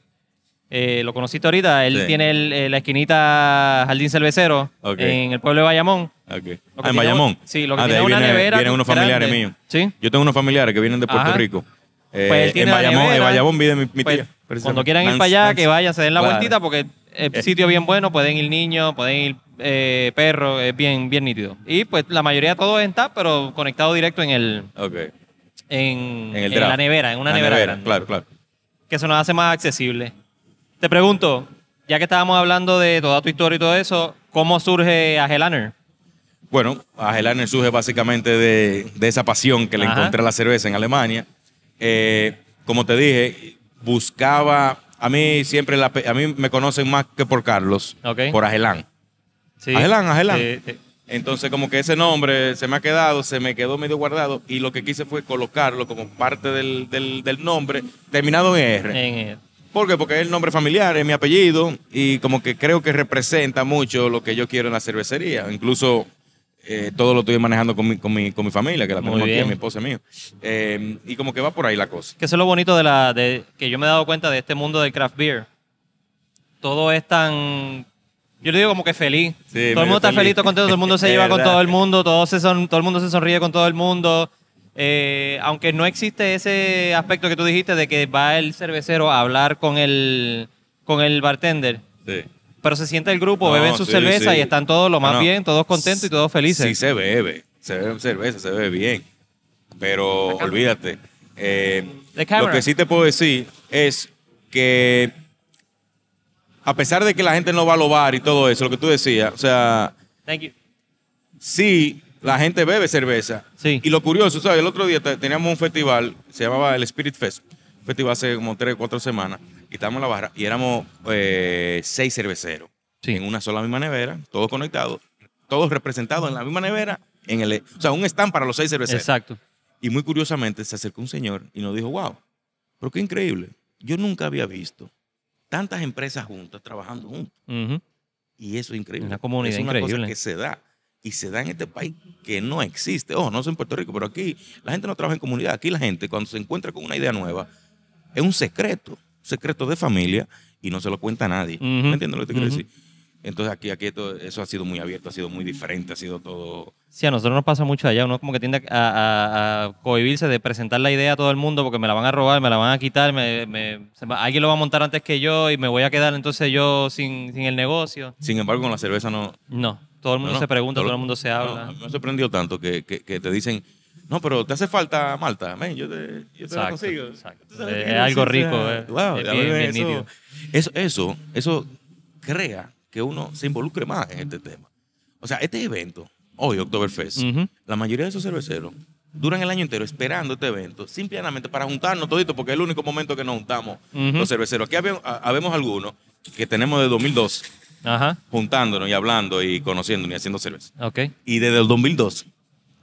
B: eh, lo conociste ahorita, él
C: Sí.
B: tiene el- eh, la esquinita Jardín Cervecero en el pueblo de Bayamón.
C: Ah, en Bayamón.
B: sí, lo que
C: Ah,
B: tiene una
C: viene-
B: nevera
C: Vienen unos familiares
B: grande.
C: míos.
B: ¿Sí?
C: Yo tengo unos familiares que vienen de Puerto
B: Ajá.
C: Rico. Eh,
B: Pues él tiene
C: en Bayamón, en. Bayamón vive mi, mi
B: Pues,
C: tía.
B: cuando quieran ir para allá, que vayan, se den la
C: Claro.
B: vueltita porque
C: Eh.
B: sitio bien bueno, pueden ir niños, pueden ir eh, perros, es bien, bien nítido. Y pues la mayoría de todo es en tap, pero conectado directo en el
C: Ok.
B: en,
C: En el
B: en la nevera, en una
C: La
B: nevera, grande,
C: Claro, claro.
B: que eso nos hace más accesible. Te pregunto, ya que estábamos hablando de toda tu historia y todo eso, ¿cómo surge Agelaner?
C: Bueno, Agelaner surge básicamente de, de esa pasión que le
B: Ajá.
C: encontré a la cerveza en Alemania. Eh, como te dije, buscaba. A mí siempre la a mí me conocen más que por Carlos,
B: Ok.
C: por Agelán.
B: Sí.
C: Agelán, Agelán.
B: Sí, sí.
C: Entonces, como que ese nombre se me ha quedado, se me quedó medio guardado y lo que quise fue colocarlo como parte del, del- del nombre, terminado en R.
B: En, eh,
C: ¿Por qué? Porque es el nombre familiar, es mi apellido y como que creo que representa mucho lo que yo quiero en la cervecería. Incluso eh, todo lo estoy manejando con mi, con mi, con mi familia, que la tenemos aquí, mi esposa y mío. Eh, y como que va por ahí la cosa.
B: Que eso es lo bonito de la de que yo me he dado cuenta de este mundo del craft beer. Todo es tan yo le digo como que feliz.
C: Sí,
B: todo el mundo está
C: feliz.
B: todo contento, todo el mundo se lleva con todo el mundo, todo, se son, todo el mundo se sonríe con todo el mundo. Eh, aunque no existe ese aspecto que tú dijiste de que va el cervecero a hablar con el, con el bartender,
C: Sí.
B: Pero se siente el grupo,
C: No,
B: beben su
C: sí,
B: cerveza
C: sí.
B: y están todos lo más
C: No, no.
B: bien, todos contentos y todos felices.
C: Sí se bebe, se bebe cerveza, se bebe bien. Pero olvídate. eh, lo que sí te puedo decir es que a pesar de que la gente no va a los bar y todo eso, lo que tú decías, o sea,
B: Thank you.
C: sí, la gente bebe cerveza.
B: Sí.
C: Y lo curioso, ¿sabes? El otro día te- teníamos un festival, se llamaba el Spirit Fest, un festival hace como tres, cuatro semanas, en la barra y éramos eh, seis cerveceros
B: Sí.
C: en una sola misma nevera, todos conectados, todos representados en la misma nevera, en el, o sea, un stand para los seis cerveceros.
B: Exacto.
C: Y muy curiosamente se acercó un señor y nos dijo, wow, pero qué increíble, yo nunca había visto tantas empresas juntas, trabajando juntas. Y eso es increíble.
B: Una comunidad
C: es una cosa
B: increíble.
C: que se da. Y se da en este país que no existe. Ojo, no sé en Puerto Rico, pero aquí la gente no trabaja en comunidad. Aquí la gente, cuando se encuentra con una idea nueva, es un secreto. Un secreto de familia y no se lo cuenta a nadie. ¿Me entiendes lo que te quiero decir? Entonces aquí, aquí esto- eso ha sido muy abierto, ha sido muy diferente, ha sido todo...
B: Sí, a nosotros nos pasa mucho allá. Uno como que tiende a, a- a cohibirse de presentar la idea a todo el mundo porque me la van a robar, me la van a quitar, me, me- va- alguien lo va a montar antes que yo y me voy a quedar entonces yo sin, sin el negocio.
C: Sin embargo, con la cerveza no...
B: No, todo el mundo
C: no, no.
B: se pregunta,
C: Todo
B: todo el mundo se
C: no,
B: habla.
C: a mí me sorprendió tanto que, que- que te dicen, No, pero te hace falta Malta. Ven, yo te, yo te la consigo.
B: exacto.
C: ¿Tú sabes
B: Es algo rico, eh.
C: wow,
B: Es bien- bien
C: eso, eso, eso, eso crea que uno se involucre más en este tema. O sea, este evento, hoy, Oktoberfest,
B: Ujú.
C: la mayoría de esos cerveceros duran el año entero esperando este evento, simplemente para juntarnos toditos, porque es el único momento que nos juntamos los cerveceros. Aquí habe- ha- habemos algunos que tenemos de 2002
B: Ajá,
C: juntándonos y hablando y conociéndonos y haciendo cerveza.
B: ok.
C: Y desde el 2012,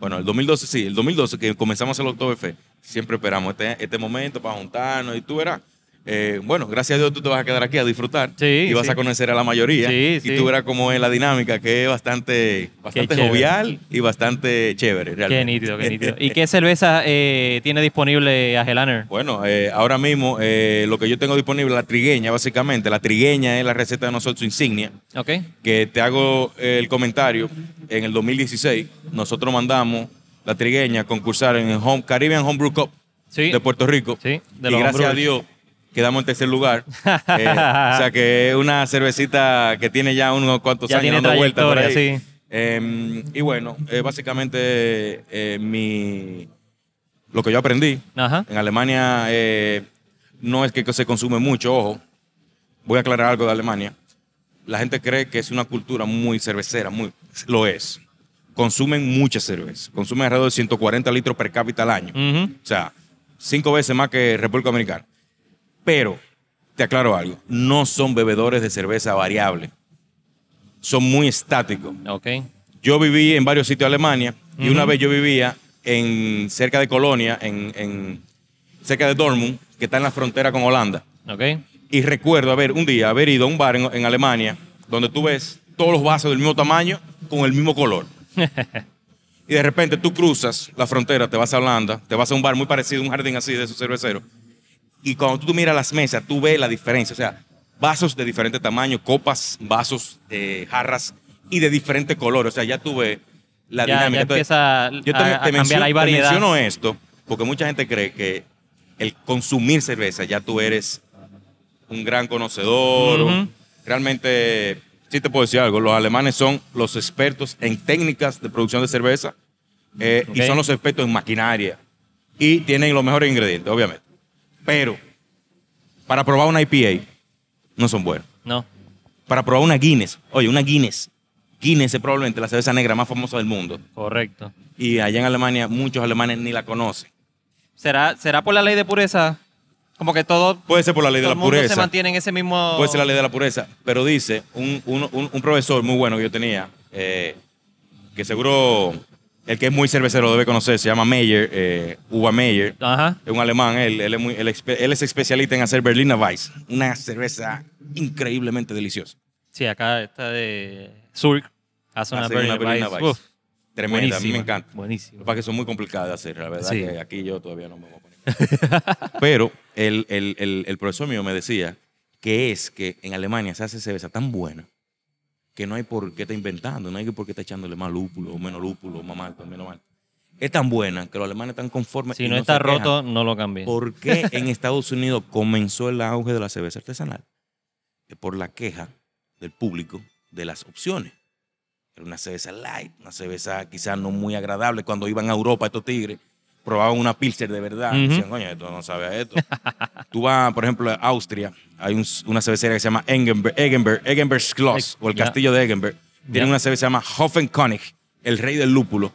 C: bueno, el 2012 sí, el 2012 que comenzamos el Oktoberfest, siempre esperamos este, este momento para juntarnos y tú verás. Eh, bueno, gracias a Dios tú te vas a quedar aquí a disfrutar
B: Sí,
C: y vas
B: sí.
C: a conocer a la mayoría
B: Sí,
C: y tú verás cómo es la dinámica que es bastante, bastante jovial y bastante chévere.
B: Qué
C: realmente.
B: nítido, qué nítido. ¿Y qué cerveza eh, tiene disponible Agelaner?
C: Bueno, eh, ahora mismo lo que yo tengo disponible es la trigueña, básicamente. La trigueña es la receta de nosotros insignia.
B: Ok.
C: que te hago el comentario. En el 2016, nosotros mandamos la trigueña a concursar en el Home, Caribbean Homebrew Cup de Puerto Rico.
B: Sí, de
C: y gracias a. Dios quedamos en tercer lugar. Eh, o sea que es una cervecita que tiene ya unos cuantos
B: Ya
C: años
B: tiene
C: dando vueltas por ahí.
B: trayectoria, sí.
C: Eh, y bueno, es básicamente eh, mi lo que yo aprendí.
B: Ajá.
C: En Alemania eh, no es que se consume mucho, ojo. Voy a aclarar algo de Alemania. La gente cree que es una cultura muy cervecera, muy, lo es. Consumen mucha cerveza. Consumen alrededor de 140 litros per cápita al año. O sea, cinco veces más que República Dominicana. Pero, te aclaro algo, no son bebedores de cerveza variable. Son muy estáticos.
B: Ok.
C: Yo viví en varios sitios de Alemania y una vez yo vivía en cerca de Colonia, en, en- cerca de Dortmund, que está en la frontera con Holanda.
B: Ok.
C: Y recuerdo haber un día haber ido a un bar en, en Alemania donde tú ves todos los vasos del mismo tamaño con el mismo color. y de repente tú cruzas la frontera, te vas a Holanda, te vas a un bar muy parecido, un jardín así de esos cerveceros. Y cuando tú miras las mesas, tú ves la diferencia. O sea, vasos de diferente tamaño, copas, vasos, eh, jarras y de diferente color. O sea, ya tú ves la
B: Ya- ya
C: dinámica. Entonces,
B: empieza
C: yo te,
B: a- a
C: te
B: cambiar,
C: menciono, te esto porque mucha gente cree que el consumir cerveza ya tú eres un gran conocedor. Realmente, sí te puedo decir algo, los alemanes son los expertos en técnicas de producción de cerveza eh, y son los expertos en maquinaria. Y tienen los mejores ingredientes, obviamente. Pero, para probar una IPA, no son buenos.
B: No.
C: Para probar una Guinness, oye, una Guinness. Guinness es probablemente la cerveza negra más famosa del mundo.
B: Correcto.
C: Y allá en Alemania muchos alemanes ni la conocen.
B: ¿Será, ¿Será por la ley de pureza? Como que todo,
C: Puede ser por la ley de la
B: mundo se
C: pureza.
B: mantiene en ese mismo...
C: Puede ser la ley de la pureza. Pero dice un, un- un- un profesor muy bueno que yo tenía, eh, que seguro el que es muy cervecero debe conocer, se llama Meyer, eh, Uwe Meyer.
B: Ajá.
C: Es un alemán, él, él es muy, él, expe- él es especialista en hacer Berliner Weiss, una cerveza increíblemente deliciosa.
B: Sí, acá está de Zurich. Hace una
C: Hace
B: Berliner
C: Berliner
B: Weiss.
C: Weiss.
B: Uf,
C: Tremenda, a mí me encanta.
B: Buenísimo.
C: Para que son muy complicadas de hacer, la verdad
B: Sí.
C: que aquí yo todavía no me voy a poner. Pero el, el- el- el profesor mío me decía que es que en Alemania se hace cerveza tan buena que no hay por qué estar inventando, no hay por qué estar echándole más lúpulo, o menos lúpulo, o más malta, menos malta. Es tan buena que los alemanes están conformes.
B: Si
C: y
B: no,
C: se
B: está roto, no lo cambie.
C: ¿Por qué en Estados Unidos comenzó el auge de la cerveza artesanal? Es por la queja del público de las opciones. Era una cerveza light, una cerveza quizás no muy agradable. Cuando iban a Europa estos tigres, probaban una pilser de verdad.
B: Ujú.
C: Decían, coño, esto no sabe a esto. Tú vas, por ejemplo, a Austria, hay un- una cervecería que se llama Eggenberg, Eggenberg, Eggenberg Schloss, o el castillo de Eggenberg. Tienen
B: Ya.
C: una cerveza que se llama Hoffenkönig, el rey del lúpulo.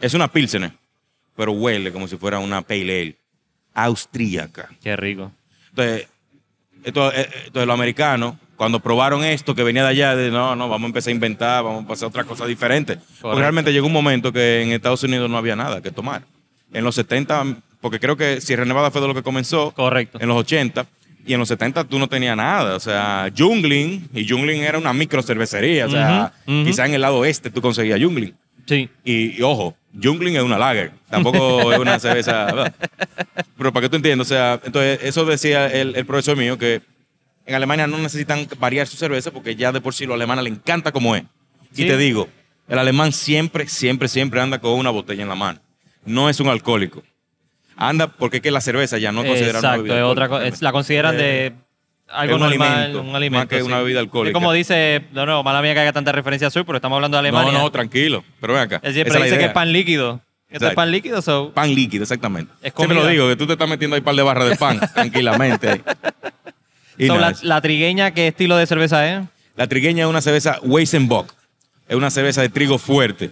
C: Es una pilsener, pero huele como si fuera una pale ale austríaca.
B: Qué rico.
C: Entonces, esto, eh, entonces los americanos, cuando probaron esto que venía de allá, de no, no, vamos a empezar a inventar, vamos a hacer otra cosa diferente. Porque
B: Correcto.
C: realmente llegó un momento que en Estados Unidos no había nada que tomar. En los 70, porque creo que Sierra Nevada fue de lo que comenzó,
B: Correcto.
C: en los 80, y en los 70 tú no tenías nada. O sea, Jungling, y Jungling era una micro cervecería. O sea,
B: ujú.
C: quizá en el lado oeste tú conseguías Jungling.
B: Sí.
C: Y, y ojo, Jungling es una lager, tampoco es una cerveza. ¿verdad? Pero para que tú entiendas, o sea, entonces eso decía el, el profesor mío que en Alemania no necesitan variar su cerveza porque ya de por sí los alemanes le encanta como es.
B: Sí.
C: Y te digo, el alemán siempre, siempre, siempre anda con una botella en la mano. No es un alcohólico. Anda porque es que la cerveza ya no es considerada una bebida
B: es otra. La consideran de algo
C: es un
B: normal,
C: alimento,
B: un alimento.
C: más que una bebida alcohólica.
B: Es como dice, no, no, mala mía que haga tanta referencia a Sur, pero estamos hablando de
C: No,
B: Alemania.
C: no, tranquilo. Pero ven acá.
B: Él siempre
C: esa es
B: dice que es pan líquido. Esto es pan líquido, so.
C: Pan líquido, exactamente.
B: Es
C: Siempre lo digo, que tú te estás metiendo ahí un par de barras de pan tranquilamente. Y
B: so, la, la trigueña, ¿qué estilo de cerveza es?
C: La trigueña es una cerveza Weizenbock. Es una cerveza de trigo fuerte.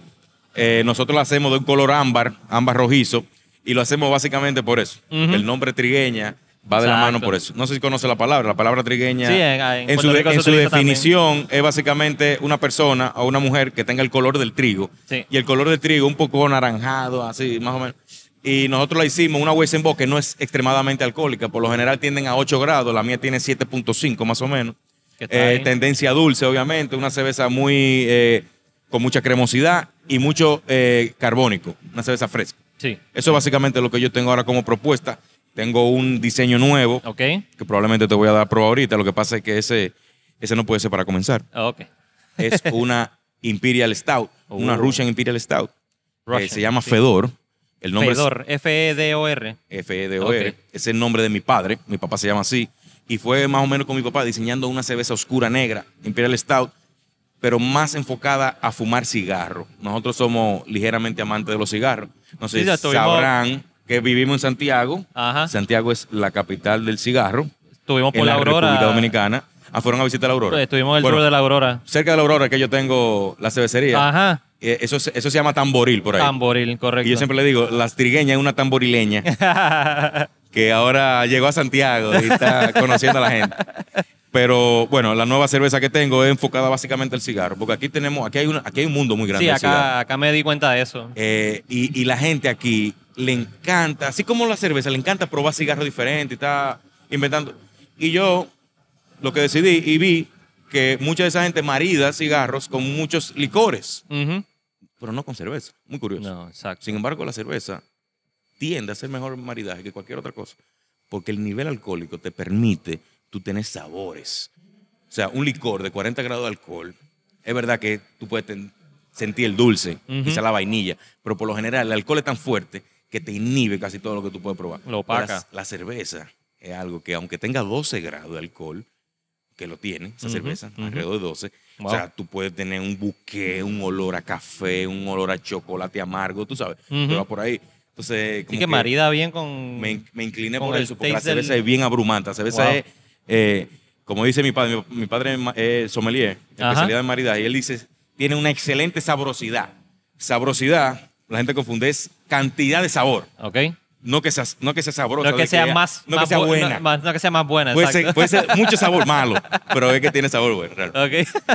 C: Eh, nosotros la hacemos de un color ámbar, ámbar rojizo, y lo hacemos básicamente por eso. El nombre trigueña va de la mano por eso. No sé si conoce la palabra. La palabra trigueña,
B: Sí, en- en
C: en,
B: Puerto
C: su, de-
B: Rico se
C: en su
B: utiliza también.
C: definición, es básicamente una persona o una mujer que tenga el color del trigo.
B: Sí.
C: Y el color del trigo un poco anaranjado, así, más o menos. Y nosotros la hicimos una Weizenbock que no es extremadamente alcohólica. Por lo general tienden a 8 grados. La mía tiene 7.5 más o menos. Eh, tendencia dulce, obviamente, una cerveza muy eh, con mucha cremosidad y mucho eh, carbónico, una cerveza fresca.
B: Sí.
C: Eso es básicamente lo que yo tengo ahora como propuesta. Tengo un diseño nuevo
B: Ok.
C: que probablemente te voy a dar prueba ahorita. Lo que pasa es que ese, ese no puede ser para comenzar.
B: Ok.
C: Es una Imperial Stout, una
B: Oh.
C: Russian Imperial Stout. Eh,
B: Russian,
C: se llama
B: sí.
C: Fedor. El nombre
B: Fedor, F-E-D-O-R.
C: F-E-D-O-R.
B: Ok.
C: Es el nombre de mi padre. Mi papá se llama así. Y fue más o menos con mi papá diseñando una cerveza oscura negra, Imperial Stout, pero más enfocada a fumar cigarro. Nosotros somos ligeramente amantes de los cigarros. No sé si sabrán que vivimos en Santiago.
B: Ajá.
C: Santiago es la capital del cigarro.
B: Estuvimos por
C: en
B: la,
C: la,
B: Aurora.
C: República Dominicana. Ah, fueron a visitar la Aurora.
B: Estuvimos en el
C: Bueno,
B: tour de la Aurora.
C: Cerca de la Aurora que yo tengo la cervecería.
B: Ajá.
C: eh, Eso, se- eso se llama tamboril por ahí.
B: Tamboril, correcto.
C: y yo siempre le digo, las trigueñas es una tamborileña que ahora llegó a Santiago y está conociendo a la gente. Pero bueno, la nueva cerveza que tengo es enfocada básicamente al cigarro, porque aquí tenemos, aquí hay, una, aquí hay un mundo muy grande
B: sí, acá, acá me di cuenta de eso.
C: Eh, y, y la gente aquí le encanta, así como la cerveza, le encanta probar cigarros diferentes y está inventando. Y yo lo que decidí y vi que mucha de esa gente marida cigarros con muchos licores, pero no con cerveza. Muy curioso.
B: No, exacto.
C: Sin embargo, la cerveza tiende a ser mejor maridaje que cualquier otra cosa, porque el nivel alcohólico te permite tú tener sabores. O sea, un licor de 40 grados de alcohol, es verdad que tú puedes ten- sentir el dulce,
B: Ujú.
C: quizá la vainilla, pero por lo general el alcohol es tan fuerte que te inhibe casi todo lo que tú puedes probar.
B: Lo opaca.
C: La, la cerveza es algo que aunque tenga 12 grados de alcohol, que lo tiene, esa cerveza, alrededor de 12.
B: Wow.
C: O sea, tú puedes tener un buque, un olor a café, un olor a chocolate amargo, tú sabes, te va por ahí. Entonces,
B: Sí
C: como
B: que marida bien con...
C: me, me incliné
B: con
C: por
B: el
C: eso, porque la
B: del-
C: cerveza es bien abrumante. La cerveza
B: Wow.
C: es, eh, como dice mi padre, mi, mi padre es sommelier,
B: Ajá.
C: especialidad en maridaje, y él dice, tiene una excelente sabrosidad. Sabrosidad, la gente confunde, es cantidad de sabor.
B: Ok.
C: No que sea, no que sea sabrosa.
B: No que sea más...
C: No
B: más
C: que sea
B: bu-
C: buena.
B: No, no que sea más buena,
C: puede, ser, puede ser mucho sabor malo, pero es que tiene sabor bueno.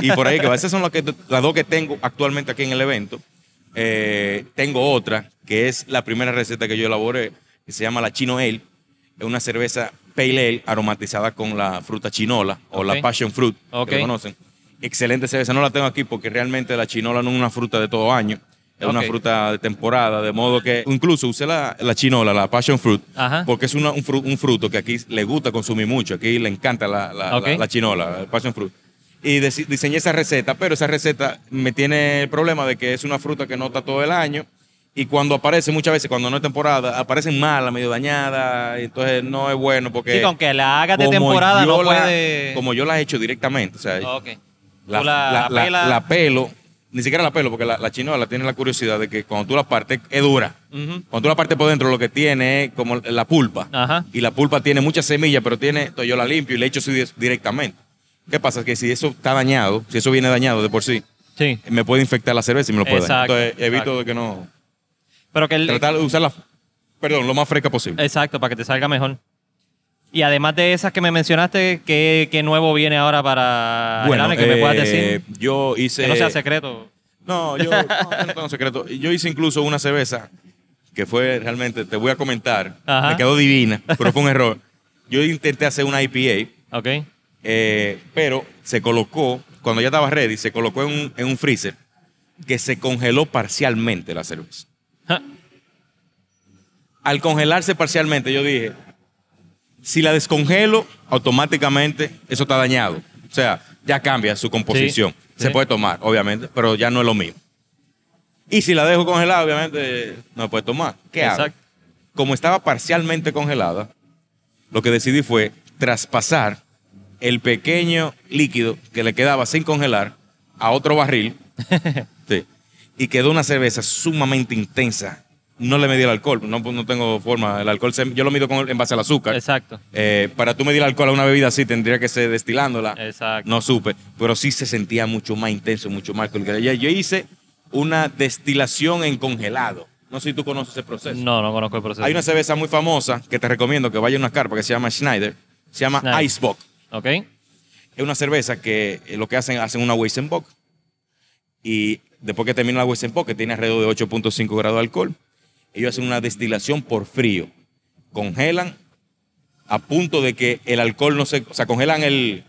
C: Y por ahí que va. Esas son las, que, las dos que tengo actualmente aquí en el evento. Eh, tengo otra, que es la primera receta que yo elaboré, que se llama la Chino Ale. Es una cerveza pale ale aromatizada con la fruta chinola o la passion fruit, que lo conocen. Excelente cerveza. No la tengo aquí porque realmente la chinola no es una fruta de todo año. Es una fruta de temporada, de modo que incluso usé la, la chinola, la passion fruit,
B: Ajá.
C: porque es una- un, fru- un fruto que aquí le gusta consumir mucho. Aquí le encanta la, la- la- la chinola, el passion fruit. Y diseñé esa receta, pero esa receta me tiene el problema de que es una fruta que no está todo el año. Y cuando aparece, muchas veces, cuando no es temporada, aparecen mala, medio dañada. entonces no es bueno porque.
B: Sí, que aunque la hagas de temporada no
C: la-
B: puede...
C: Como yo la he hecho directamente. O sea, la,
B: la,
C: la- la-
B: pela-
C: la pelo, ni siquiera la pelo, porque la, la chinola tiene la curiosidad de que cuando tú la partes es dura. Cuando tú la partes por dentro, lo que tiene es como la pulpa.
B: Ajá.
C: Y la pulpa tiene muchas semillas, pero tiene, entonces yo la limpio y le echo directamente. ¿Qué pasa? Que si eso está dañado, si eso viene dañado de por sí,
B: Sí.
C: me puede infectar la cerveza y me lo puede dañar.
B: Exacto,
C: Entonces evito
B: exacto.
C: de que no.
B: Pero que el...
C: Tratar de usarla, perdón, lo más fresca posible.
B: Exacto, para que te salga mejor. Y además de esas que me mencionaste, ¿qué, qué nuevo viene ahora para Gerardo, que me puedas
C: eh,
B: decir?
C: Yo hice.
B: Que no sea secreto.
C: No, yo no, no tengo secreto. Yo hice incluso una cerveza que fue realmente, te voy a comentar,
B: Ajá.
C: me quedó divina, pero fue un error. Yo intenté hacer una IPA,
B: Ok.
C: eh, pero se colocó, cuando ya estaba ready, se colocó en un, en un freezer que se congeló parcialmente la cerveza. Al congelarse parcialmente, yo dije, si la descongelo, automáticamente eso está dañado. O sea, ya cambia su composición.
B: Sí,
C: Se
B: sí.
C: puede tomar, obviamente, pero ya no es lo mismo. Y si la dejo congelada, obviamente no se puede tomar. ¿Qué hago? Como estaba parcialmente congelada, lo que decidí fue traspasar el pequeño líquido que le quedaba sin congelar a otro barril. Sí. Y quedó una cerveza sumamente intensa, no le medí el alcohol, no, no tengo forma. El alcohol se- yo lo mido con, en base al azúcar.
B: Exacto.
C: Eh, para tú medir el alcohol a una bebida así tendría que ser destilándola.
B: Exacto.
C: No supe, pero sí se sentía mucho más intenso, mucho más alcohólico. Ya- Yo hice una destilación en congelado. No sé si tú conoces ese proceso.
B: No, no conozco el proceso.
C: Hay una cerveza muy famosa que te recomiendo que vaya a una carpa que se llama Schneider. Se llama
B: Schneider.
C: Icebox.
B: ¿Ok?
C: Es una cerveza que eh, lo que hacen, hacen una Weizenbock. Y después que termina la Weizenbock, que tiene alrededor de 8.5 grados de alcohol, ellos hacen una destilación por frío. Congelan a punto de que el alcohol no se... O sea, congelan el,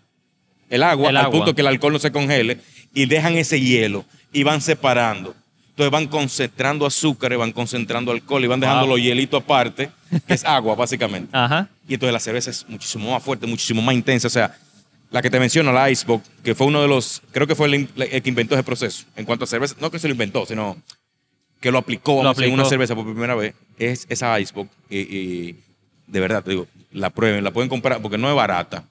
C: el agua
B: El
C: al
B: agua.
C: punto que el alcohol no se congele y dejan ese hielo y van separando. Entonces van concentrando azúcar, y van concentrando alcohol y van dejando
B: Wow.
C: los hielitos aparte, que es agua básicamente.
B: Ajá.
C: Y entonces la cerveza es muchísimo más fuerte, muchísimo más intensa. O sea, la que te menciono, la Icebox, que fue uno de los, creo que fue el, el que inventó ese proceso. En cuanto a cerveza, no que se lo inventó, sino que lo aplicó, en una cerveza por primera vez, es esa Icebox. Y, y de verdad, te digo, la prueben, la pueden comprar porque no es barata.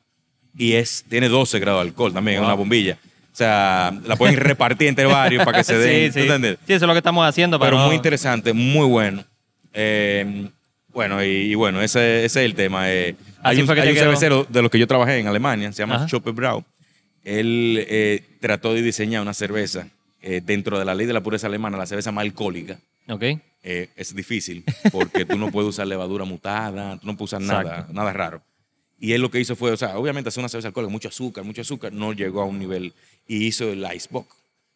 C: Y es, tiene 12 grados de alcohol también, es
B: Wow.
C: una bombilla. O sea, la pueden repartir entre varios para que se den.
B: sí,
C: ¿tú
B: sí.
C: entiendes?
B: Sí, eso es lo que estamos haciendo.
C: Pero muy interesante, muy bueno. Eh, bueno, y, y bueno, ese, ese es el tema. eh. Hay un,
B: que
C: hay cervecero de los que yo trabajé en Alemania, se llama
B: Ajá.
C: Chopper Brau. Él eh, trató de diseñar una cerveza eh, dentro de la ley de la pureza alemana, la cerveza más alcohólica. Eh, es difícil porque tú no puedes usar levadura mutada, tú no puedes usar nada,
B: Exacto.
C: nada raro. Y él lo que hizo fue, o sea, obviamente hacer una cerveza alcohólica, mucho azúcar, mucho azúcar, no llegó a un nivel y hizo el Icebox.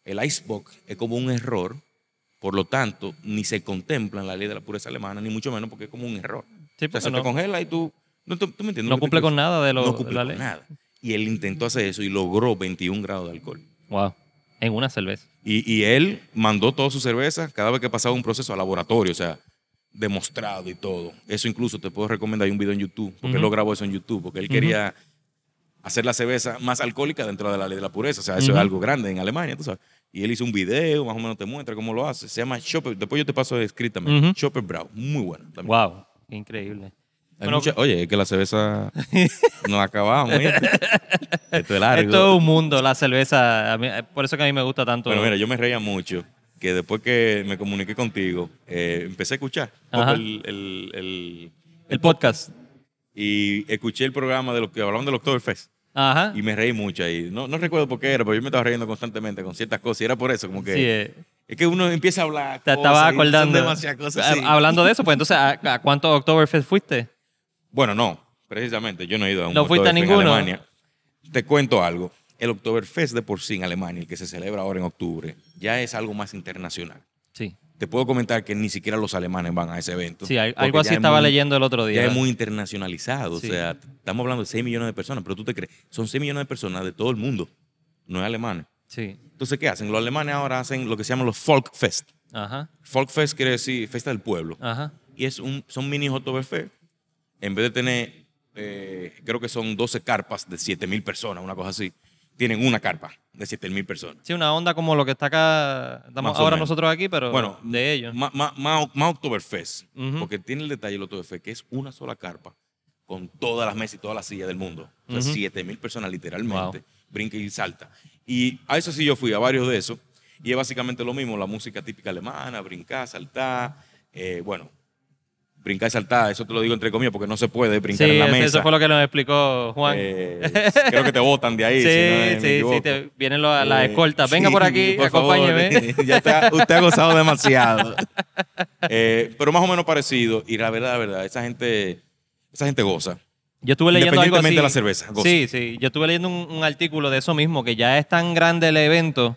C: El Icebox es como un error, por lo tanto, ni se contempla en la ley de la pureza alemana, ni mucho menos porque es como un error.
B: Sí,
C: o sea,
B: porque
C: se
B: no-
C: te congela y tú, no, tú, tú me entiendes.
B: No
C: lo que te
B: cumple con nada de lo-
C: No cumple
B: la
C: con
B: ley.
C: nada. Y él intentó hacer eso y logró 21 grados de alcohol.
B: Wow. En una cerveza.
C: Y, y él mandó toda su cerveza cada vez que pasaba un proceso a laboratorio, o sea, demostrado y todo. Eso incluso te puedo recomendar, hay un video en YouTube, porque él lo grabó eso en YouTube, porque él quería hacer la cerveza más alcohólica dentro de la ley de la pureza. O sea, eso es algo grande en Alemania, tú sabes. Y él hizo un video, más o menos te muestra cómo lo hace. Se llama Chopper, después yo te paso escritamente. Chopper Brau, muy bueno también.
B: Wow. Increíble.
C: Hay
B: Bueno,
C: mucha- oye, es que la cerveza no acabamos. Esto es largo.
B: Es todo un mundo la cerveza. Mí- eh, por eso que a mí me gusta tanto.
C: Bueno, mira, yo me reía mucho que después que me comuniqué contigo, eh, empecé a escuchar el, el- el-
B: el podcast.
C: y escuché el programa de lo que hablaban del Oktoberfest
B: Ajá.
C: y me reí mucho ahí. No, no recuerdo por qué era, pero yo me estaba riendo constantemente con ciertas cosas y era por eso, como que
B: Sí, eh,
C: es que uno empieza a hablar.
B: te
C: cosas
B: estaba acordando.
C: demasiadas cosas.
B: Ah,
C: sí.
B: Hablando de eso, pues entonces, ¿a, a cuántos Oktoberfest fuiste?
C: Bueno, no, precisamente yo no he ido a un
B: ¿No fuiste a ninguno?
C: en Alemania. Te cuento algo. El Oktoberfest de por sí en Alemania, el que se celebra ahora en octubre, ya es algo más internacional.
B: Sí.
C: Te puedo comentar que ni siquiera los alemanes van a ese evento.
B: Sí, algo así
C: es
B: estaba
C: muy-
B: leyendo el otro día.
C: Ya es muy internacionalizado.
B: Sí.
C: O sea, estamos hablando de 6 millones de personas, pero tú te crees, son 6 millones de personas de todo el mundo, no es alemanes.
B: Sí.
C: Entonces, ¿qué hacen? Los alemanes ahora hacen lo que se llaman los Folk Fest.
B: Ajá.
C: Folk Fest quiere decir fiesta del pueblo.
B: Ajá.
C: Y es un, son mini Oktoberfest. En vez de tener, eh, creo que son 12 carpas de 7 mil personas, una cosa así, tienen una carpa de 7 mil personas.
B: Sí, una onda como lo que está acá. Estamos
C: Más
B: ahora nosotros aquí, pero
C: Bueno,
B: de ellos.
C: Más, más, más, Oktoberfest. Porque tiene el detalle el Oktoberfest, que es una sola carpa con todas las mesas y todas las sillas del mundo. O sea,
B: Ujú.
C: 7 mil personas literalmente.
B: Wow.
C: Brinca y salta. Y a eso sí yo fui, a varios de esos. Y es básicamente lo mismo, la música típica alemana, brincar, saltar. eh, bueno, brincar y saltar, eso te lo digo entre comillas porque no se puede
B: Sí,
C: brincar en la mesa.
B: eso fue lo que nos explicó Juan.
C: Eh, creo que te botan de ahí.
B: sí,
C: si no
B: sí, sí, te- vienen las
C: Eh,
B: escoltas. Venga
C: sí,
B: por aquí,
C: por favor.
B: acompáñeme.
C: ya ha- usted ha gozado demasiado. Eh, pero más o menos parecido. Y la verdad, la verdad, esa gente, esa gente goza.
B: Yo estuve leyendo algo así.
C: De la cerveza, goza.
B: Sí, sí. Yo estuve leyendo un, un artículo de eso mismo, que ya es tan grande el evento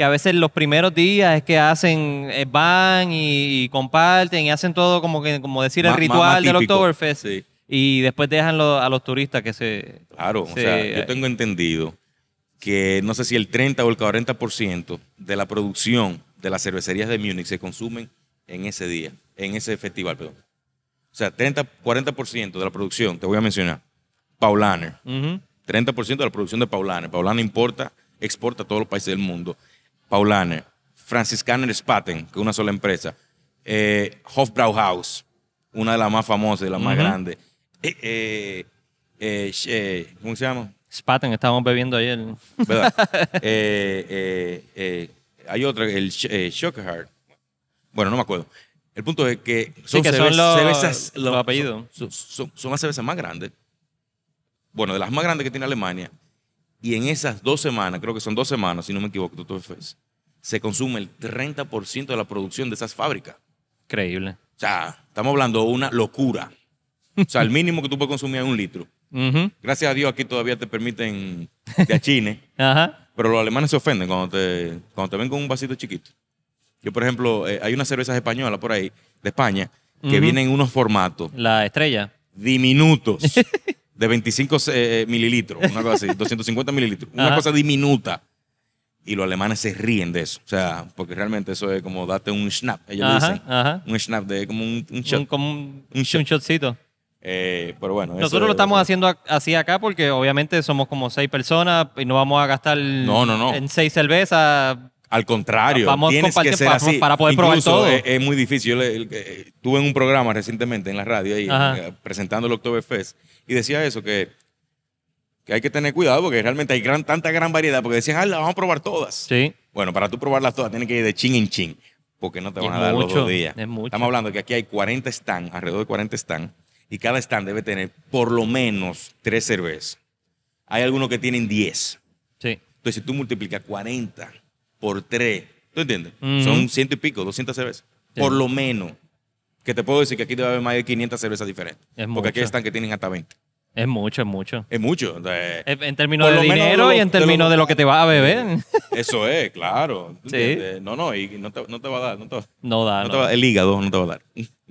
B: que a veces los primeros días es que hacen, eh, van y, y comparten y hacen todo como que, como decir el ritual del. Oktoberfest.
C: Sí.
B: Y después dejan lo- a los turistas que se...
C: Claro, o sea,
B: eh.
C: yo tengo entendido que no sé si el 30 o el 40% de la producción de las cervecerías de Múnich se consumen en ese día, en ese festival, perdón. O sea, 30, 40% de la producción, te voy a mencionar, Paulaner.
B: Ujú.
C: 30% de la producción de Paulaner. Paulaner importa, exporta a todos los países del mundo. Paulaner, Franziskaner Spaten, que es una sola empresa. Eh, Hofbrauhaus, una de las más famosas y las más grandes. Eh, eh, eh, ¿Cómo se llama?
B: Spaten, estábamos bebiendo ayer.
C: ¿Verdad? Hay otra, el Schockerhardt. Bueno, no me acuerdo. El punto es que
B: Sí,
C: son,
B: los-
C: cervezas.
B: los apellidos.
C: Son, son- son las cervezas más grandes. Bueno, de las más grandes que tiene Alemania. Y en esas dos semanas, creo que son dos semanas, si no me equivoco, Oktoberfest, se consume el 30% de la producción de esas fábricas.
B: Increíble.
C: O sea, estamos hablando de una locura. O sea, el mínimo que tú puedes consumir es un litro. Gracias a Dios aquí todavía te permiten que achine,
B: Ajá.
C: pero los alemanes se ofenden cuando te, cuando te ven con un vasito chiquito. Yo, por ejemplo, eh, hay unas cervezas españolas por ahí, de España, que vienen en unos formatos
B: La estrella.
C: diminutos de 25 eh, mililitros, una cosa así, 250 mililitros, una
B: Ajá.
C: cosa diminuta. Y los alemanes se ríen de eso. O sea, porque realmente eso es como darte un snap, ellos
B: Ajá,
C: dicen.
B: ajá.
C: Un snap de como un, un shot.
B: Un, como un,
C: Un shot.
B: un shotcito.
C: Eh, pero bueno, eso
B: Nosotros lo
C: es-
B: estamos haciendo así acá porque obviamente somos como seis personas y no vamos a gastar
C: No, no, no.
B: en seis cervezas.
C: Al contrario,
B: Vamos
C: tienes que ser
B: para-
C: así.
B: para poder probar
C: Incluso
B: todo.
C: Es, es muy difícil. Yo le- eh, estuve en un programa recientemente en la radio ahí,
B: Ajá.
C: eh, presentando el Oktoberfest y decía eso, que, que hay que tener cuidado porque realmente hay gran, tanta gran variedad, porque decían, ah, vamos a probar todas.
B: Sí.
C: Bueno, para tú probarlas todas tienes que ir de chin en chin, porque no te van
B: es
C: a dar los
B: mucho,
C: dos días.
B: es mucho.
C: Estamos hablando que aquí hay 40 stands, alrededor de 40 stands, y cada stand debe tener por lo menos tres cervezas. Hay algunos que tienen 10.
B: Sí.
C: Entonces, si tú multiplicas 40 por 3, ¿tú entiendes? Son ciento y pico, 200 cervezas.
B: Sí.
C: Por lo menos. Que te puedo decir que aquí debe haber más de 500 cervezas diferentes.
B: Es
C: porque aquí están que tienen hasta 20.
B: Es mucho, es mucho.
C: Es mucho. entonces,
B: En en términos de dinero
C: de
B: y en
C: de lo-
B: términos de lo que te vas a beber.
C: eso es, claro. ¿tú
B: Sí.
C: No, no, y no te, no te va a dar. No te
B: No da,
C: no
B: no.
C: te va- el hígado no te va a dar.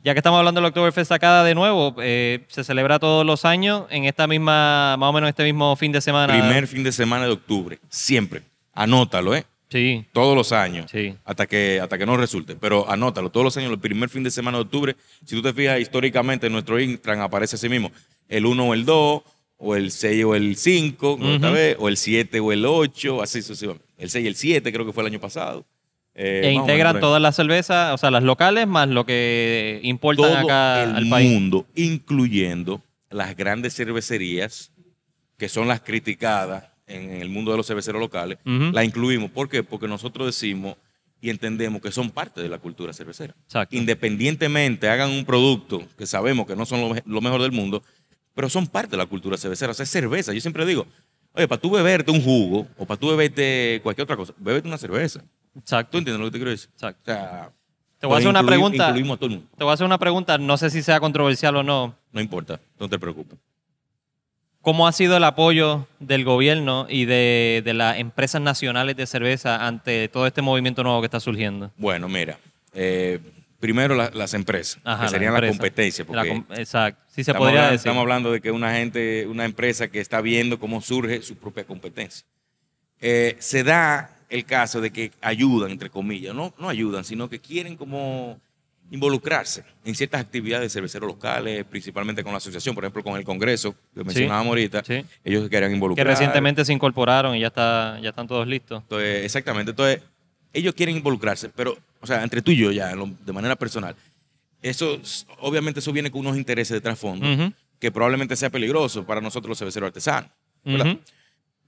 B: Ya que estamos hablando del Oktoberfest acá de nuevo, eh, se celebra todos los años en esta misma, más o menos este mismo fin de semana.
C: Primer fin de semana de octubre. Siempre. Anótalo, ¿eh?
B: Sí,
C: Todos los años.
B: Sí.
C: Hasta que, hasta que no resulte. Pero anótalo. Todos los años, el primer fin de semana de octubre. Si tú te fijas históricamente en nuestro Instagram aparece así mismo. El 1 o el 2, o el 6 o el 5, como esta
B: Ujú.
C: vez, o el 7 o el 8, así sucesivamente. El 6 y el 7 creo que fue el año pasado. Eh,
B: e integran todas las cervezas, o sea, las locales más lo que importan
C: todo
B: acá
C: el
B: al país.
C: mundo, incluyendo las grandes cervecerías que son las criticadas en el mundo de los cerveceros locales, la incluimos. ¿Por qué? Porque nosotros decimos y entendemos que son parte de la cultura cervecera.
B: Exacto.
C: Independientemente hagan un producto que sabemos que no son lo, me- lo mejor del mundo, pero son parte de la cultura cervecera. O sea, es cerveza. Yo siempre digo, oye, para tú beberte un jugo o para tú beberte cualquier otra cosa, bebete una cerveza. ¿Tú
B: Exacto.
C: entiendes lo que te quiero decir?
B: Exacto.
C: O sea,
B: Te voy a hacer una pregunta.
C: Incluimos a todo el mundo.
B: Te voy a hacer una pregunta, no sé si sea controversial o no.
C: No importa, no te preocupes.
B: ¿Cómo ha sido el apoyo del gobierno y de, de las empresas nacionales de cerveza ante todo este movimiento nuevo que está surgiendo?
C: Bueno, mira, eh, primero la- las empresas,
B: Ajá,
C: que serían la competencia.
B: La
C: Porque
B: com- exacto. Sí se podría
C: hablando,
B: decir.
C: estamos hablando de que una gente, una empresa que está viendo cómo surge su propia competencia. Eh, se da el caso de que ayudan, entre comillas, no, no ayudan, sino que quieren como involucrarse en ciertas actividades de cerveceros locales, principalmente con la asociación, por ejemplo, con el Congreso, que mencionábamos ahorita,
B: sí.
C: ellos se querían
B: que
C: involucrar.
B: recientemente se incorporaron y ya, está, ya están todos listos.
C: Entonces, exactamente. Entonces, ellos quieren involucrarse, pero, o sea, entre tú y yo ya, de manera personal, eso, obviamente, eso viene con unos intereses de trasfondo que probablemente sea peligroso para nosotros los cerveceros artesanos.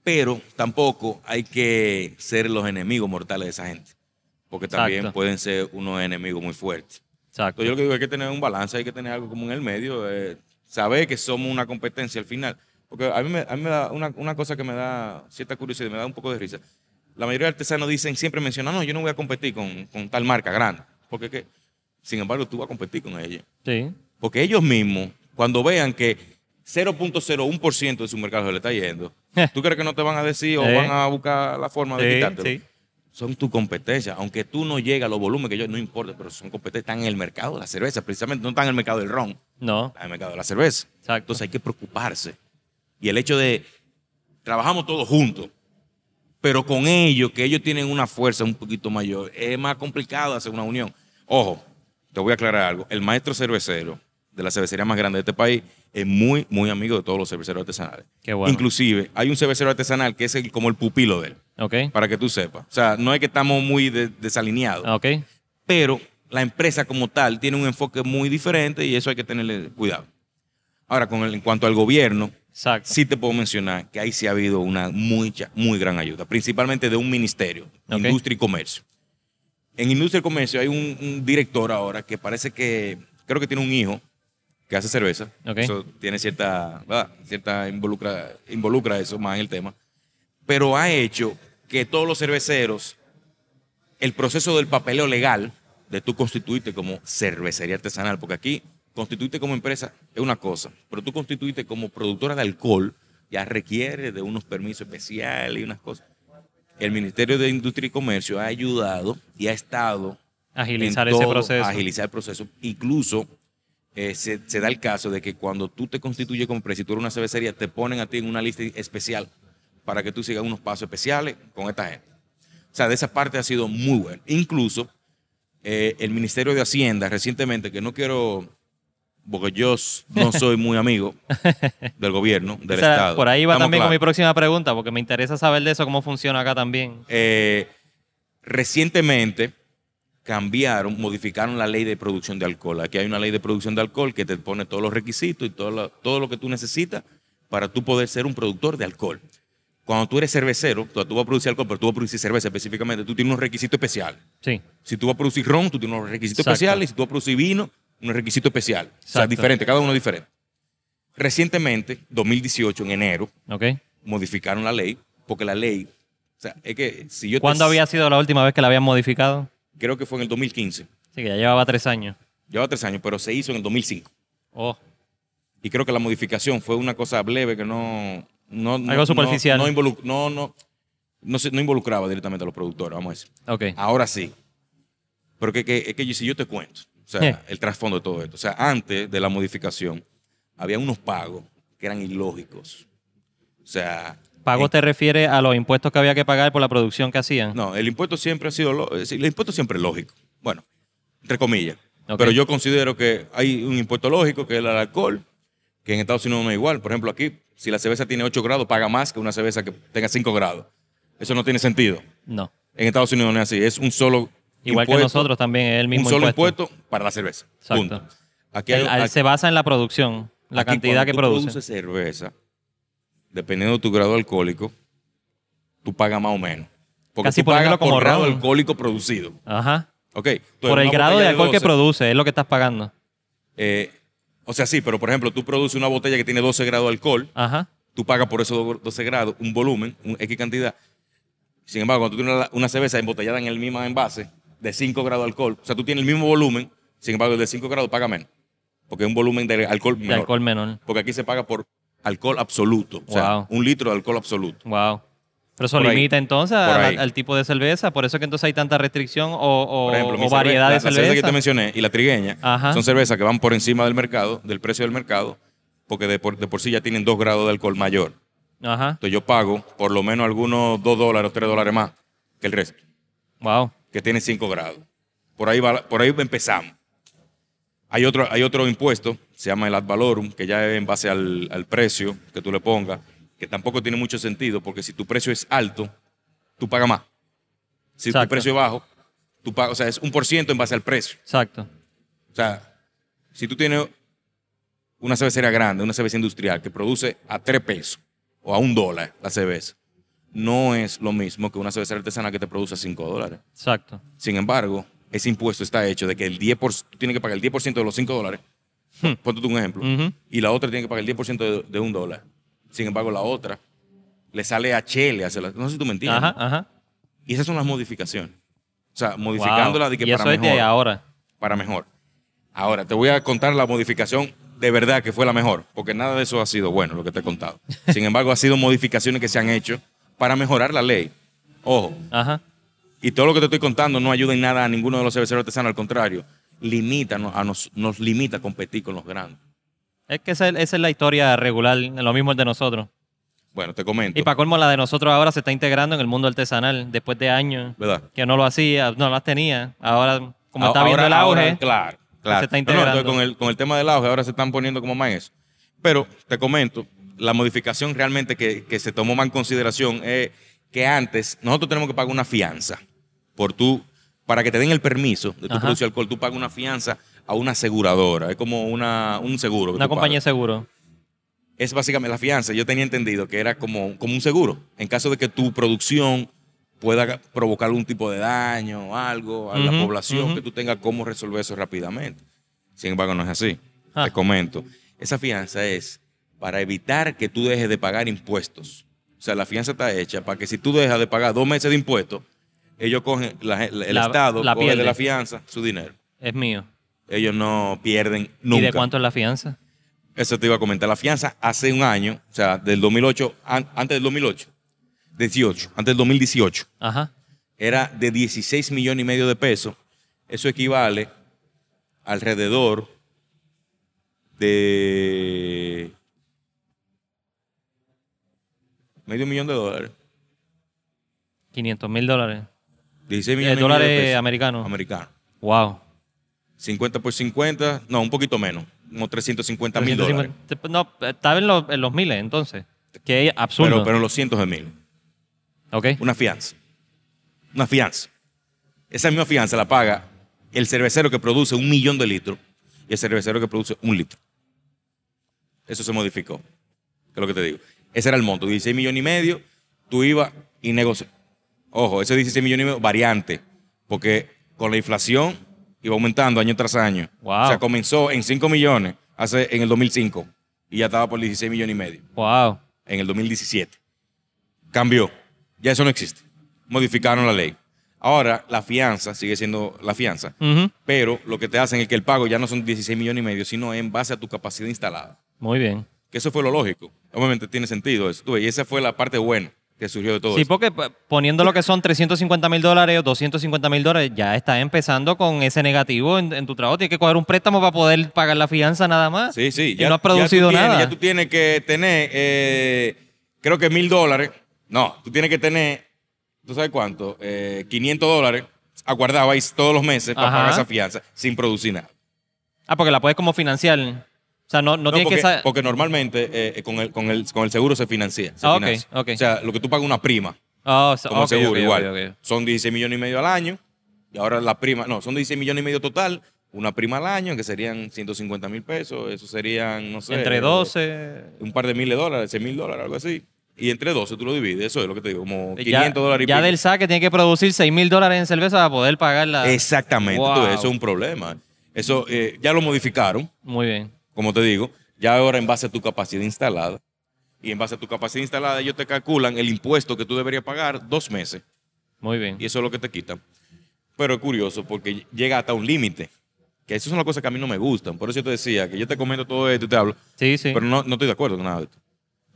C: Pero tampoco hay que ser los enemigos mortales de esa gente, porque también
B: Exacto.
C: pueden ser unos enemigos muy fuertes.
B: Exacto.
C: Yo lo que digo es que tener un balance, hay que tener algo como en el medio, eh, saber que somos una competencia al final. Porque a mí me, a mí me da una, una cosa que me da cierta curiosidad, me da un poco de risa. La mayoría de artesanos dicen, siempre mencionan, no, yo no voy a competir con, con tal marca grande. Porque que, sin embargo, tú vas a competir con ella.
B: Sí.
C: Porque ellos mismos, cuando vean que 0.01% de su mercado se le está yendo, ¿tú crees que no te van a decir o
B: Sí.
C: van a buscar la forma de
B: Sí,
C: quitártelo?
B: sí.
C: Son tu competencia. Aunque tú no llegas a los volúmenes que yo, no importa, pero son competencias, están en el mercado de la cerveza, precisamente no están en el mercado del ron,
B: No.
C: están en el mercado de la cerveza.
B: Exacto.
C: Entonces hay que preocuparse. Y el hecho de trabajamos todos juntos, pero con ellos, que ellos tienen una fuerza un poquito mayor, es más complicado hacer una unión. Ojo, te voy a aclarar algo. El maestro cervecero de la cervecería más grande de este país es muy, muy amigo de todos los cerveceros artesanales.
B: Qué bueno.
C: Inclusive, hay un cervecero artesanal que es el- como el pupilo de él,
B: Ok.
C: para que tú sepas. O sea, no es que estamos muy de- desalineados,
B: Ok.
C: pero la empresa como tal tiene un enfoque muy diferente y eso hay que tenerle cuidado. Ahora, con el- en cuanto al gobierno,
B: Exacto.
C: sí te puedo mencionar que ahí sí ha habido una muy, muy gran ayuda, principalmente de un ministerio. Industria y Comercio. en industria y comercio hay un, un director ahora que parece que, creo que tiene un hijo que hace cerveza. Eso tiene cierta, ¿verdad? cierta involucra, involucra eso más en el tema. Pero ha hecho que todos los cerveceros, el proceso del papeleo legal de tú constituirte como cervecería artesanal, porque aquí constituirte como empresa es una cosa, pero tú constituirte como productora de alcohol ya requiere de unos permisos especiales y unas cosas. El Ministerio de Industria y Comercio ha ayudado y ha estado
B: Agilizar
C: en
B: ese proceso.
C: Agilizar el proceso. Incluso eh, se, se da el caso de que cuando tú te constituyes como tú eres una cervecería, te ponen a ti en una lista especial para que tú sigas unos pasos especiales con esta gente. O sea, de esa parte ha sido muy bueno. Incluso eh, el Ministerio de Hacienda recientemente, que no quiero, porque yo no soy muy amigo del gobierno, del
B: O sea,
C: Estado.
B: por ahí va
C: Estamos
B: también con mi próxima pregunta, porque me interesa saber de eso, cómo funciona acá también.
C: Eh, recientemente cambiaron, modificaron la ley de producción de alcohol. Aquí hay una ley de producción de alcohol que te pone todos los requisitos y todo lo, todo lo que tú necesitas para tú poder ser un productor de alcohol. Cuando tú eres cervecero, tú, tú vas a producir alcohol, pero tú vas a producir cerveza específicamente, tú tienes unos requisitos especiales.
B: Sí,
C: Si tú vas a producir ron, tú tienes unos requisitos
B: Exacto.
C: especiales. Y si tú vas a producir vino, unos requisitos especiales. O sea,
B: Exacto.
C: diferente, cada uno diferente. Recientemente, 2018, en enero, modificaron la ley, porque la ley, o sea, es que si yo te-
B: ¿Cuándo había sido la última vez que la habían modificado?
C: Creo que fue en el 2015.
B: Sí, que ya llevaba tres años.
C: Lleva tres años, pero se hizo en el 2005.
B: Oh,
C: Y creo que la modificación fue una cosa leve que no... no no-
B: Algo superficial.
C: No, no, no, no, no, se- no involucraba directamente a los productores, vamos a decir.
B: ok.
C: Ahora sí. Pero que, que- es que si yo te cuento, o sea,
B: Eh.
C: el trasfondo de todo esto. O sea, antes de la modificación, había unos pagos que eran ilógicos. O sea...
B: ¿Pago te refiere a los impuestos que había que pagar por la producción que hacían?
C: No, el impuesto siempre ha sido... lo- decir, El impuesto siempre es lógico. Bueno, entre comillas.
B: Ok.
C: Pero yo considero que hay un impuesto lógico, que es el alcohol, que en Estados Unidos no es igual. Por ejemplo, aquí, si la cerveza tiene 8 grados, paga más que una cerveza que tenga 5 grados. Eso no tiene sentido.
B: No.
C: En Estados Unidos no es así. Es un solo
B: Igual que
C: impuesto,
B: nosotros también, es el mismo
C: un solo
B: impuesto.
C: para la cerveza.
B: Exacto.
C: Punto. Aquí hay,
B: El- al-
C: aquí-
B: se basa en la producción, la
C: aquí
B: cantidad
C: cuando
B: que
C: tú
B: produce.
C: produces cerveza, dependiendo de tu grado alcohólico, tú pagas más o menos. Porque
B: Casi
C: tú pagas
B: como
C: por grado alcohólico producido.
B: Ajá.
C: ¿Ok? Entonces,
B: Por el grado de alcohol que
C: 12,
B: produce, es lo que estás pagando.
C: eh, o sea, sí, pero por ejemplo, tú produces una botella que tiene 12 grados de alcohol,
B: Ajá.
C: tú pagas por esos 12 grados un volumen, un X cantidad. Sin embargo, cuando tú tienes una- una cerveza embotellada en el mismo envase de 5 grados de alcohol, o sea, tú tienes el mismo volumen, sin embargo, el de 5 grados paga menos. Porque es un volumen de alcohol
B: De
C: menor.
B: alcohol menor.
C: Porque aquí se paga por alcohol absoluto. O sea,
B: Wow.
C: un litro de alcohol absoluto.
B: Wow. Pero eso
C: Por ahí.
B: limita entonces al tipo de cerveza. Por eso que entonces hay tanta restricción o, o-
C: Por ejemplo, mi
B: o
C: cerve-
B: variedad de
C: la cerveza que
B: cerveza.
C: te mencioné y la trigueña
B: Ajá.
C: son cervezas que van por encima del mercado, del precio del mercado, porque de por, de por sí ya tienen 2 grados de alcohol mayor.
B: Ajá.
C: Entonces yo pago por lo menos algunos 2 dólares o 3 dólares más que el resto,
B: Wow.
C: que tiene 5 grados. Por ahí, va- por ahí empezamos. Hay otro, hay otro impuesto, se llama el ad valorum, que ya es en base al, al precio que tú le pongas, que tampoco tiene mucho sentido, porque si tu precio es alto, tú pagas más. Si
B: Exacto.
C: tu precio es bajo, tú pagas, o sea, es un por ciento en base al precio.
B: Exacto.
C: O sea, si tú tienes una cervecería grande, una cerveza industrial que produce a 3 pesos o a un dólar la cerveza, no es lo mismo que una cerveza artesanal que te produce a 5 dólares.
B: Exacto.
C: Sin embargo, ese impuesto está hecho de que el 10%, tú tienes que pagar el 10% de los 5 dólares. Ponte tú un ejemplo. Y la otra tiene que pagar el 10% de, de un dólar. Sin embargo, la otra le sale a Chile. hacerla- No sé si tú me entiendes.
B: Ajá, ajá.
C: Y esas son las modificaciones. O sea, modificándola
B: Wow.
C: de que
B: y
C: para
B: eso es
C: mejor
B: de ahora.
C: para mejor. Ahora, te voy a contar la modificación de verdad que fue la mejor, porque nada de eso ha sido bueno, lo que te he contado. Sin embargo, ha sido modificaciones que se han hecho para mejorar la ley. Ojo,
B: Ajá.
C: Y todo lo que te estoy contando no ayuda en nada a ninguno de los cerveceros artesanos, al contrario, limita, a nos, nos limita a competir con los grandes.
B: Es que esa, esa es la historia regular, lo mismo el de nosotros.
C: Bueno, te comento,
B: Y para colmo, la de nosotros ahora se está integrando en el mundo artesanal después de años
C: ¿verdad?
B: que no lo hacía, no las tenía. Ahora, como está viendo el auge,
C: ahora, claro, claro.
B: se está
C: No, no,
B: integrando.
C: entonces con, el, con el tema del auge, ahora se están poniendo como más en eso. Pero te comento, la modificación realmente que, que se tomó más en consideración es que antes nosotros tenemos que pagar una fianza por tú, para que te den el permiso de tu producir alcohol, tú pagas una fianza a una aseguradora, es como una, un seguro. que
B: una compañía de seguro.
C: Es básicamente la fianza, yo tenía entendido que era como, como un seguro. En caso de que tu producción pueda provocar algún tipo de daño o algo a la población, que tú tengas cómo resolver eso rápidamente. Sin embargo, no es así.
B: Ah.
C: Te comento. Esa fianza es para evitar que tú dejes de pagar impuestos. O sea, la fianza está hecha para que si tú dejas de pagar dos meses de impuestos, ellos cogen, la- el
B: La-
C: Estado
B: la
C: coge de la fianza su dinero.
B: Es mío.
C: Ellos no pierden nunca.
B: ¿Y de cuánto es la fianza?
C: Eso te iba a comentar. La fianza hace un año, o sea, del 2008, an- antes del 2008, 18, antes del 2018,
B: Ajá.
C: era de 16 millones y medio de pesos. Eso equivale alrededor de medio millón de dólares.
B: 500 mil dólares.
C: 16
B: Eh,
C: millones
B: dólares
C: de pesos.
B: americanos.
C: Americanos.
B: Wow.
C: 50 por 50, no, un poquito menos, como 350 mil dólares.
B: 350. No, estaba en los, en los miles entonces. Que es absurdo.
C: Pero, pero en los cientos de mil.
B: ok.
C: Una fianza. Una fianza. Esa misma fianza la paga el cervecero que produce un millón de litros y el cervecero que produce un litro. Eso se modificó. ¿Qué es lo que te digo? Ese era el monto, 16 millones y medio. Tú ibas y negocias. Ojo, ese 16 millones y medio, variante. Porque con la inflación iba aumentando año tras año.
B: Wow.
C: O sea, comenzó en 5 millones hace, en el 2005 y ya estaba por 16 millones y medio
B: Wow.
C: en el 2017. Cambió. Ya eso no existe. Modificaron la ley. Ahora, la fianza sigue siendo la fianza, pero lo que te hacen es que el pago ya no son 16 millones y medio, sino en base a tu capacidad instalada.
B: Muy bien.
C: Que eso fue lo lógico. Obviamente tiene sentido eso. tú Y esa fue la parte buena que surgió de todo
B: Sí,
C: esto.
B: porque poniendo lo que son 350 mil dólares o 250 mil dólares, ya estás empezando con ese negativo en, en tu trabajo. Tienes que coger un préstamo para poder pagar la fianza nada más.
C: Sí, sí.
B: Y no has producido
C: tienes-
B: nada.
C: Ya tú tienes que tener, eh, creo que mil dólares. No, tú tienes que tener, ¿tú sabes cuánto? Eh, 500 dólares aguardado ahí todos los meses para
B: Ajá.
C: pagar esa fianza sin producir nada.
B: Ah, porque la puedes como financiar. O sea, no, no,
C: No, porque,
B: que sa-
C: porque normalmente eh, con, el, con, el, con el seguro se financia. se
B: Ah,
C: financia. O sea, lo que tú pagas una prima
B: Oh, so-
C: como
B: ok,
C: seguro, igual. Son 16 millones y medio al año. Y ahora la prima, no, son 16 millones y medio total. Una prima al año, que serían 150 mil pesos. Eso serían, no sé.
B: Entre 12.
C: Un par de miles de dólares, 6 mil dólares, algo así. Y entre 12 tú lo divides. Eso es lo que te digo, como 500
B: ya,
C: dólares y
B: Ya
C: pico.
B: del saque tiene que producir 6 mil dólares en cerveza para poder pagar la.
C: Exactamente.
B: Wow.
C: ves, eso es un problema. Eso eh, ya lo modificaron.
B: Muy bien.
C: Como te digo, ya ahora en base a tu capacidad instalada. Y en base a tu capacidad instalada, ellos te calculan el impuesto que tú deberías pagar dos meses.
B: Muy bien.
C: Y eso es lo que te quitan. Pero es curioso porque llega hasta un límite. Que eso son las cosas que a mí no me gustan. Por eso yo te decía que yo te comento todo esto y te hablo.
B: Sí, sí.
C: Pero no, no estoy de acuerdo con nada de esto.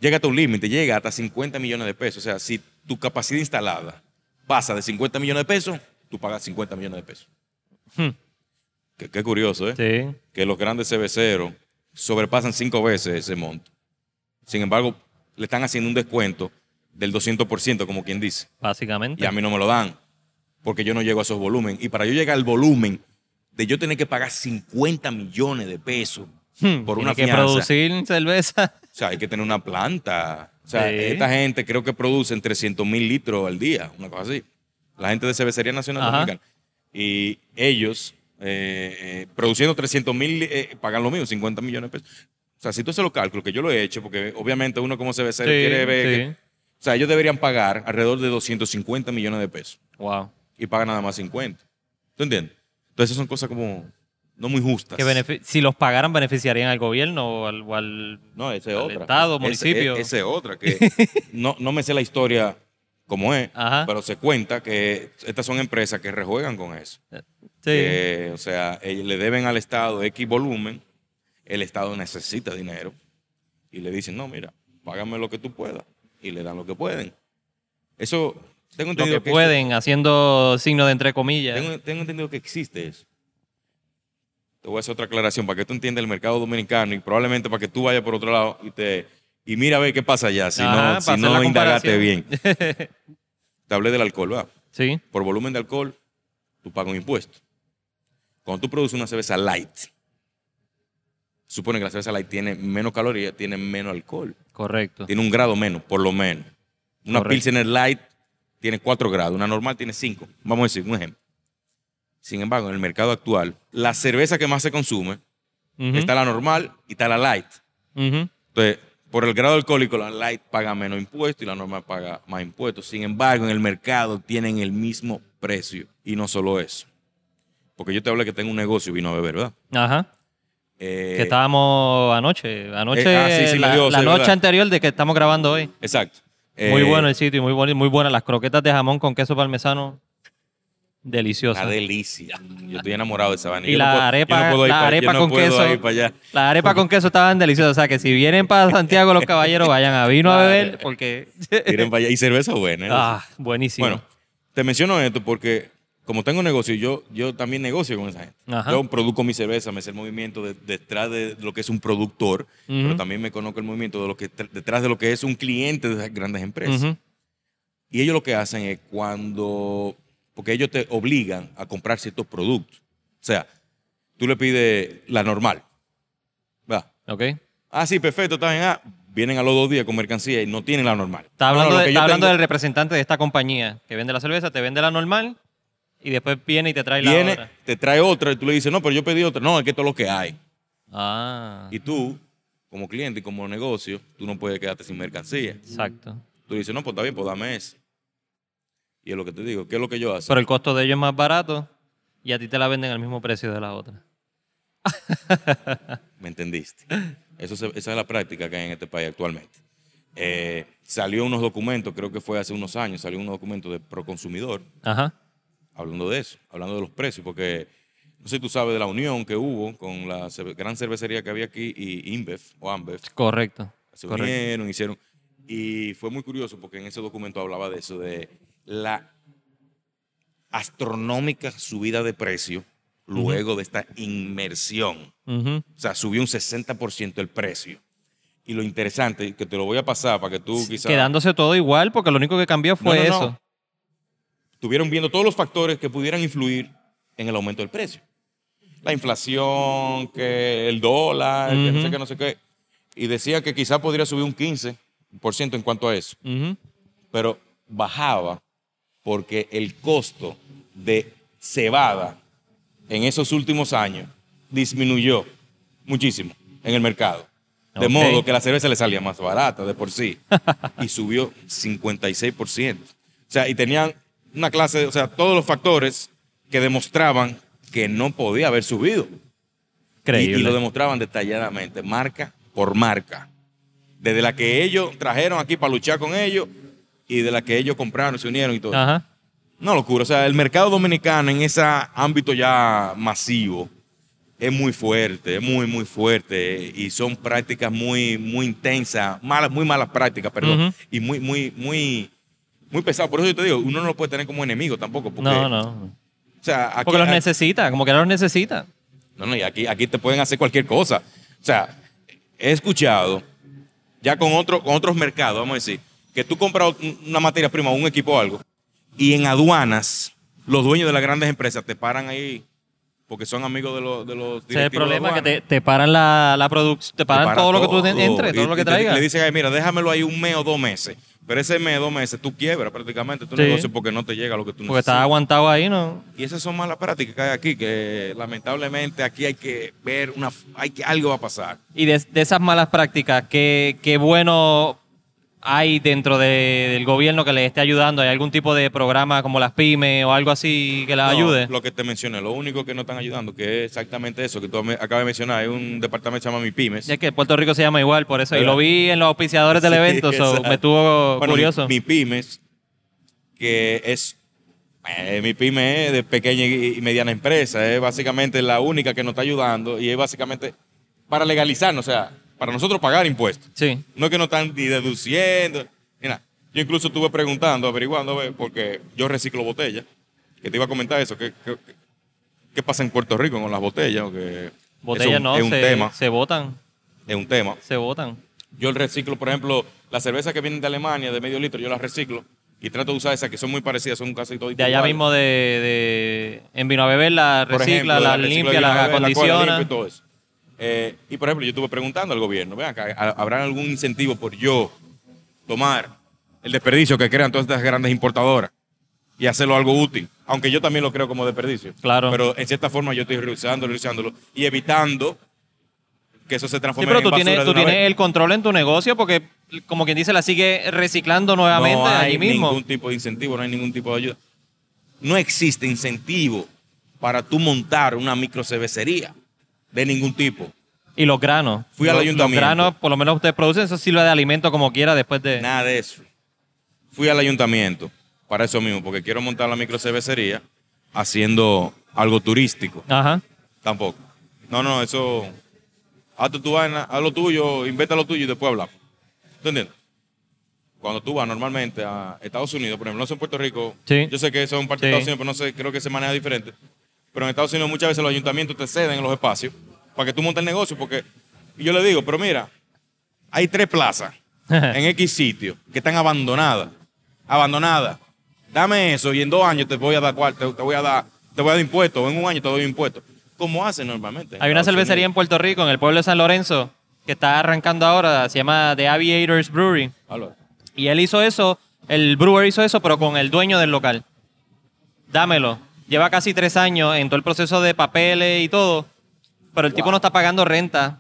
C: Llega hasta un límite, llega hasta 50 millones de pesos. O sea, si tu capacidad instalada pasa de 50 millones de pesos, tú pagas 50 millones de pesos.
B: Hmm.
C: Qué, qué curioso, ¿eh?
B: Sí.
C: que los grandes cerveceros sobrepasan cinco veces ese monto. Sin embargo, le están haciendo un descuento del 200%, como quien dice.
B: Básicamente.
C: Y a mí no me lo dan, porque yo no llego a esos volúmenes. Y para yo llegar al volumen de yo tener que pagar 50 millones de pesos
B: Hmm,
C: por una
B: que
C: fianza,
B: producir cerveza.
C: o sea, hay que tener una planta. O sea,
B: Sí.
C: esta gente creo que producen 300 mil litros al día, una cosa así. La gente de Cervecería Nacional
B: Ajá.
C: Dominicana. Y ellos, eh, eh, produciendo 300 mil, eh, pagan lo mismo, 50 millones de pesos. O sea, si tú haces los cálculos, que yo lo he hecho, porque obviamente uno como cervecero
B: Sí,
C: quiere ver
B: sí.
C: que- O sea, ellos deberían pagar alrededor de 250 millones de pesos
B: Wow.
C: y pagan nada más 50. ¿Tú entiendes? Entonces, son cosas como no muy justas.
B: Que si los pagaran, beneficiarían al gobierno o al. o al-
C: No, esa es
B: al
C: otra.
B: estado, municipio.
C: e- Esa es otra, que no, no me sé la historia como es,
B: Ajá.
C: pero se cuenta que estas son empresas que rejuegan con eso. Que, o sea, ellos le deben al Estado X volumen, el Estado necesita dinero y le dicen, no, mira, págame lo que tú puedas. Y le dan lo que pueden. Eso, tengo
B: lo
C: entendido
B: que
C: que eso-
B: pueden, haciendo signo de entre comillas.
C: tengo, tengo entendido que existe eso. Te voy a hacer otra aclaración para que tú entiendas el mercado dominicano y probablemente para que tú vayas por otro lado y te y mira a ver qué pasa allá, si
B: Ajá,
C: no, si no indagaste bien. Te hablé del alcohol, ¿verdad?
B: sí.
C: Por volumen de alcohol, tú pagas un impuesto. Cuando tú produces una cerveza light, supone que la cerveza light tiene menos calorías, tiene menos alcohol.
B: Correcto.
C: Tiene un grado menos, por lo menos. Una
B: Correcto.
C: Pilsener Light tiene 4 grados, una normal tiene 5. Vamos a decir, un ejemplo. Sin embargo, en el mercado actual, la cerveza que más se consume está la normal y está la light. Entonces, por el grado alcohólico, la light paga menos impuestos y la normal paga más impuestos. Sin embargo, en el mercado tienen el mismo precio. Y no solo eso. Porque yo te hablé que tengo un negocio y vino a beber, ¿verdad?
B: Ajá.
C: Eh,
B: que estábamos anoche. Anoche,
C: eh, ah, sí, sí, me
B: la,
C: dio,
B: la
C: sí,
B: noche
C: verdad.
B: anterior de que estamos grabando hoy.
C: Exacto.
B: Muy
C: Eh,
B: bueno el sitio y muy, bueno, muy buenas las croquetas de jamón con queso parmesano. Deliciosas.
C: Una delicia. Yo estoy enamorado de esa vaina.
B: Y
C: Yo
B: la
C: no puedo-
B: arepa-
C: no puedo
B: la
C: pa-
B: arepa
C: no
B: con queso.
C: para.
B: Las arepas con queso estaban deliciosas. O sea que si vienen para Santiago los caballeros, vayan a vino a beber porque.
C: Miren para allá. Y cerveza buena. ¿eh?
B: ah, buenísimo.
C: Bueno, te menciono esto porque como tengo negocio, yo, yo también negocio con esa gente.
B: Ajá.
C: Yo produzco mi cerveza, me sé el movimiento de- detrás de lo que es un productor, pero también me conozco el movimiento de lo que detrás de lo que es un cliente de esas grandes empresas. Y ellos lo que hacen es cuando, porque ellos te obligan a comprar ciertos productos. O sea, tú le pides la normal. ¿verdad?
B: Ok.
C: Ah, sí, perfecto, está bien. Ah, vienen a los dos días con mercancía y no tienen la normal.
B: Está
C: No, no,
B: hablando, de- está hablando
C: tengo-
B: del representante de esta compañía que vende la cerveza, te vende la normal y después viene y te trae la otra.
C: te trae otra y tú le dices, no, pero yo pedí otra. No, es que esto es lo que hay.
B: Ah,
C: Y tú, como cliente y como negocio, tú no puedes quedarte sin mercancía.
B: exacto.
C: Tú dices, no, pues está bien, pues dame eso. Y es lo que te digo, ¿qué es lo que yo hago?
B: Pero el costo de ellos es más barato y a ti te la venden al mismo precio de la otra.
C: ¿Me entendiste? Eso se- esa es la práctica que hay en este país actualmente. Eh, salió unos documentos, creo que fue hace unos años, salió unos documentos de Proconsumidor
B: Ajá.
C: Hablando de eso, hablando de los precios, porque no sé si tú sabes de la unión que hubo con la gran cervecería que había aquí y InBev o AmBev.
B: Correcto.
C: Se
B: Correcto.
C: unieron, hicieron. Y fue muy curioso porque en ese documento hablaba de eso, de la astronómica subida de precio luego de esta inmersión. O sea, subió un 60% el precio. Y lo interesante, que te lo voy a pasar para que tú quizás...
B: Quedándose todo igual porque lo único que cambió fue
C: No, no, no. Estuvieron viendo todos los factores que pudieran influir en el aumento del precio. La inflación, que el dólar, que no sé qué, no sé qué. Y decía que quizás podría subir un 15% en cuanto a eso. Pero bajaba porque el costo de cebada en esos últimos años disminuyó muchísimo en el mercado. De modo que la cerveza le salía más barata de por sí y subió 56%. O sea, y tenían una clase, o sea, todos los factores que demostraban que no podía haber subido. Y,
B: Increíble.
C: y lo demostraban detalladamente, marca por marca. Desde la que ellos trajeron aquí para luchar con ellos y de la que ellos compraron, se unieron y todo.
B: Ajá.
C: Una locura. O sea, el mercado dominicano en ese ámbito ya masivo es muy fuerte, es muy, muy fuerte. Y son prácticas muy, muy intensas, malas, muy malas prácticas, perdón. Y muy, muy, muy, muy pesado. Por eso yo te digo, uno no lo puede tener como enemigo tampoco. Porque,
B: No, no.
C: O sea, aquí,
B: Porque los
C: aquí-
B: necesita, como que no los necesita.
C: no, no, y aquí, aquí te pueden hacer cualquier cosa. O sea, he escuchado ya con, otro, con otros mercados, vamos a decir, que tú compras un- una materia prima, un equipo o algo, y en aduanas, los dueños de las grandes empresas te paran ahí porque son amigos de los, de los
B: Ese es el
C: directivos de
B: problema, que
C: aduanas.
B: te, te paran la, la producción, te
C: Te
B: paran todo lo que tú entres, todo lo que traigas.
C: Le dicen, "Ay, mira, déjamelo ahí un mes o dos meses. Pero ese mes dos meses tú quiebras prácticamente tu
B: Sí.
C: negocio porque no te llega lo que tú
B: Porque estás
C: necesitas.
B: aguantado ahí, ¿no?
C: Y esas son malas prácticas que hay aquí, que lamentablemente aquí hay que ver una, hay que, algo va a pasar.
B: Y de, de esas malas prácticas, ¿qué, qué bueno hay dentro de- del gobierno que les esté ayudando? ¿Hay algún tipo de programa como las pymes o algo así que las
C: No,
B: ayude?
C: Lo que te mencioné, lo único que no están ayudando, que es exactamente eso que tú acabas de mencionar, hay un departamento que se llama MIPIMES.
B: Ya que Puerto Rico se llama igual, por eso. Y lo vi en los auspiciadores del
C: Sí,
B: evento, so, me estuvo
C: Bueno,
B: curioso.
C: Mi, MIPIMES, que es eh, mi pyme es de pequeña y mediana empresa, es básicamente la única que nos está ayudando y es básicamente para legalizarnos, o sea, para nosotros pagar impuestos.
B: Sí.
C: No es que no están ni deduciendo. Mira, yo incluso estuve preguntando, averiguando, porque yo reciclo botellas, que te iba a comentar eso, ¿qué, qué, qué pasa en Puerto Rico con las botellas? Porque
B: Botellas no,
C: es un
B: se,
C: tema,
B: se botan,
C: es un tema.
B: se botan.
C: Yo reciclo, por ejemplo, las cervezas que vienen de Alemania, de medio litro, yo las reciclo y trato de usar esas que son muy parecidas, son casi todas
B: De allá mismo de, de en vino a beber la recicla,
C: ejemplo,
B: la
C: reciclo
B: limpia, la
C: cual
B: acondiciona.
C: y todo eso. Eh, y por ejemplo, yo estuve preguntando al gobierno, vean acá, ¿ha- ¿habrá algún incentivo por yo tomar el desperdicio que crean todas estas grandes importadoras y hacerlo algo útil? Aunque yo también lo creo como desperdicio.
B: Claro.
C: Pero en cierta forma yo estoy reusándolo, reusándolo y evitando que eso se
B: Sí,
C: transforme
B: pero
C: en
B: tú tienes, tú tienes
C: vez.
B: el control en tu negocio porque, como quien dice, la sigue reciclando nuevamente
C: no hay
B: allí mismo.
C: ningún tipo de incentivo, no hay ningún tipo de ayuda. No existe incentivo para tú montar una microcervecería de ningún tipo.
B: Y los granos.
C: Fui al
B: Los-
C: ayuntamiento.
B: Los granos, por lo menos ustedes producen, eso sirve de alimento como quiera después de...
C: Nada de eso. Fui al ayuntamiento para eso mismo, porque quiero montar la microcervecería haciendo algo turístico.
B: Ajá.
C: Tampoco. No, no, eso. Haz tu vaina, haz lo tuyo, inventa lo tuyo y después hablamos. ¿Tú entiendes? Cuando tú vas normalmente a Estados Unidos, por ejemplo, no sé en Puerto Rico,
B: Sí.
C: yo sé que eso es un parte de. Estados Unidos, pero no sé, creo que se maneja diferente. Pero en Estados Unidos muchas veces los ayuntamientos te ceden los espacios para que tú montes el negocio, porque y yo le digo, pero mira, hay tres plazas en X sitio que están abandonadas. Abandonadas. Dame eso y en dos años te voy a dar cuál, te, te voy a dar, te voy a dar impuestos, o en un año te doy impuestos. Como hacen normalmente. en
B: Hay una cervecería en. Puerto Rico, en el pueblo de San Lorenzo, que está arrancando ahora, se llama The Aviators Brewery. Y él hizo eso, el brewer hizo eso, pero con el dueño del local. Dámelo. Lleva casi tres años en todo el proceso de papeles y todo, pero el tipo no está pagando renta.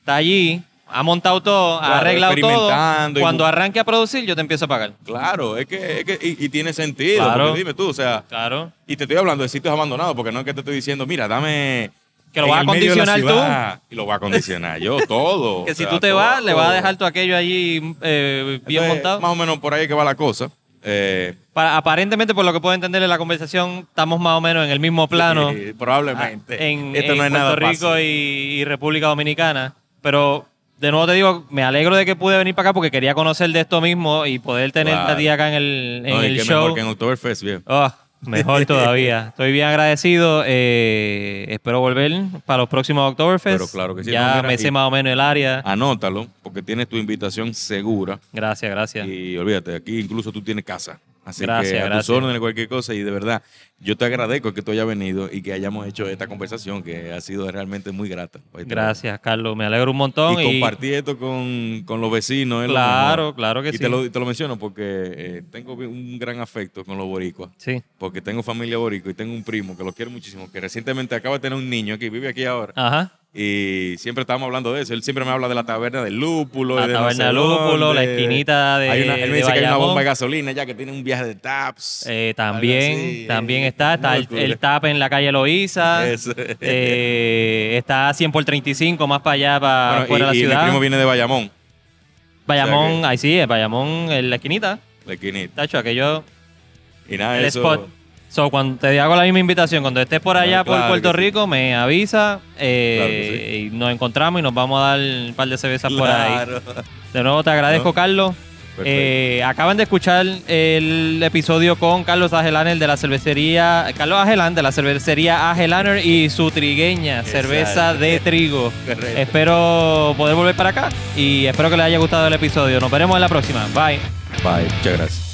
B: Está allí, ha montado todo, ha
C: Claro,
B: arreglado todo.
C: y
B: Cuando arranque a producir, yo te empiezo a pagar.
C: Claro, es que, es que y, y tiene sentido.
B: Claro.
C: dime tú, o sea,
B: Claro.
C: y te estoy hablando de sitios abandonados, porque no es que te estoy diciendo, mira, dame.
B: Que lo vas a acondicionar tú.
C: Y lo voy a acondicionar yo, todo.
B: Que si
C: sea,
B: tú te vas, le vas a dejar todo aquello allí eh, bien
C: Entonces,
B: montado.
C: Más o menos por ahí que va la cosa. Eh,
B: Para- aparentemente, por lo que puedo entender de la conversación, estamos más o menos en el mismo plano.
C: eh, probablemente.
B: en,
C: Esto
B: en
C: no es
B: Puerto
C: nada
B: Rico y, y República Dominicana. Pero de nuevo te digo, me alegro de que pude venir para acá porque quería conocer de esto mismo y poder
C: Claro.
B: a ti acá en el, en
C: No,
B: el
C: qué
B: show.
C: mejor que en Oktoberfest, viejo.
B: Oh, mejor todavía. Estoy bien agradecido. eh, espero volver para los próximos Oktoberfest.
C: Pero claro que sí,
B: Ya
C: no, mira,
B: me sé más o menos el área.
C: Anótalo, porque tienes tu invitación segura.
B: Gracias, gracias.
C: Y olvídate, aquí incluso tú tienes casa. Así
B: Gracias,
C: que a
B: gracias.
C: tus órdenes, cualquier cosa. Y de verdad, yo te agradezco que tú hayas venido y que hayamos hecho esta conversación, que ha sido realmente muy grata.
B: Gracias, Carlos. Me alegro un montón.
C: Y compartir esto con, con los vecinos. lo
B: Claro, claro que
C: y
B: sí.
C: Te lo, te lo menciono porque eh, tengo un gran afecto con los boricuas.
B: Sí.
C: Porque tengo familia boricua y tengo un primo que lo quiero muchísimo, que recientemente acaba de tener un niño aquí, vive aquí ahora.
B: Ajá.
C: Y siempre estamos hablando de eso. Él siempre me habla de la taberna del lúpulo.
B: La
C: de no
B: taberna
C: sé
B: del lúpulo, la esquinita de-
C: Hay una- él me dice que hay una bomba de gasolina ya que tiene un viaje de taps.
B: Eh, también, también está, está el, el TAP en la calle Loíza, eh, está 100 por 35 más para allá, para
C: Bueno,
B: fuera
C: y,
B: de la
C: y mi
B: ciudad.
C: primo viene de Bayamón,
B: Bayamón,
C: o sea que-
B: ahí sí, es Bayamón, en la esquinita,
C: la esquinita.
B: tacho, aquello,
C: Y nada,
B: el
C: eso.
B: spot. So, cuando te hago la misma invitación, cuando estés por allá
C: Claro,
B: por Puerto
C: sí.
B: Rico, me avisa eh,
C: Claro
B: y nos encontramos y nos vamos a dar un par de cervezas por ahí. De nuevo te agradezco,
C: No.
B: Carlos. Eh, acaban de escuchar el episodio con Carlos Agelaner de la cervecería, Carlos Agelán de la cervecería Agelaner y su trigueña,
C: Exacto.
B: cerveza de trigo.
C: Correcto.
B: Espero poder volver para acá y espero que les haya gustado el episodio. Nos veremos en la próxima. Bye.
C: Bye, muchas gracias.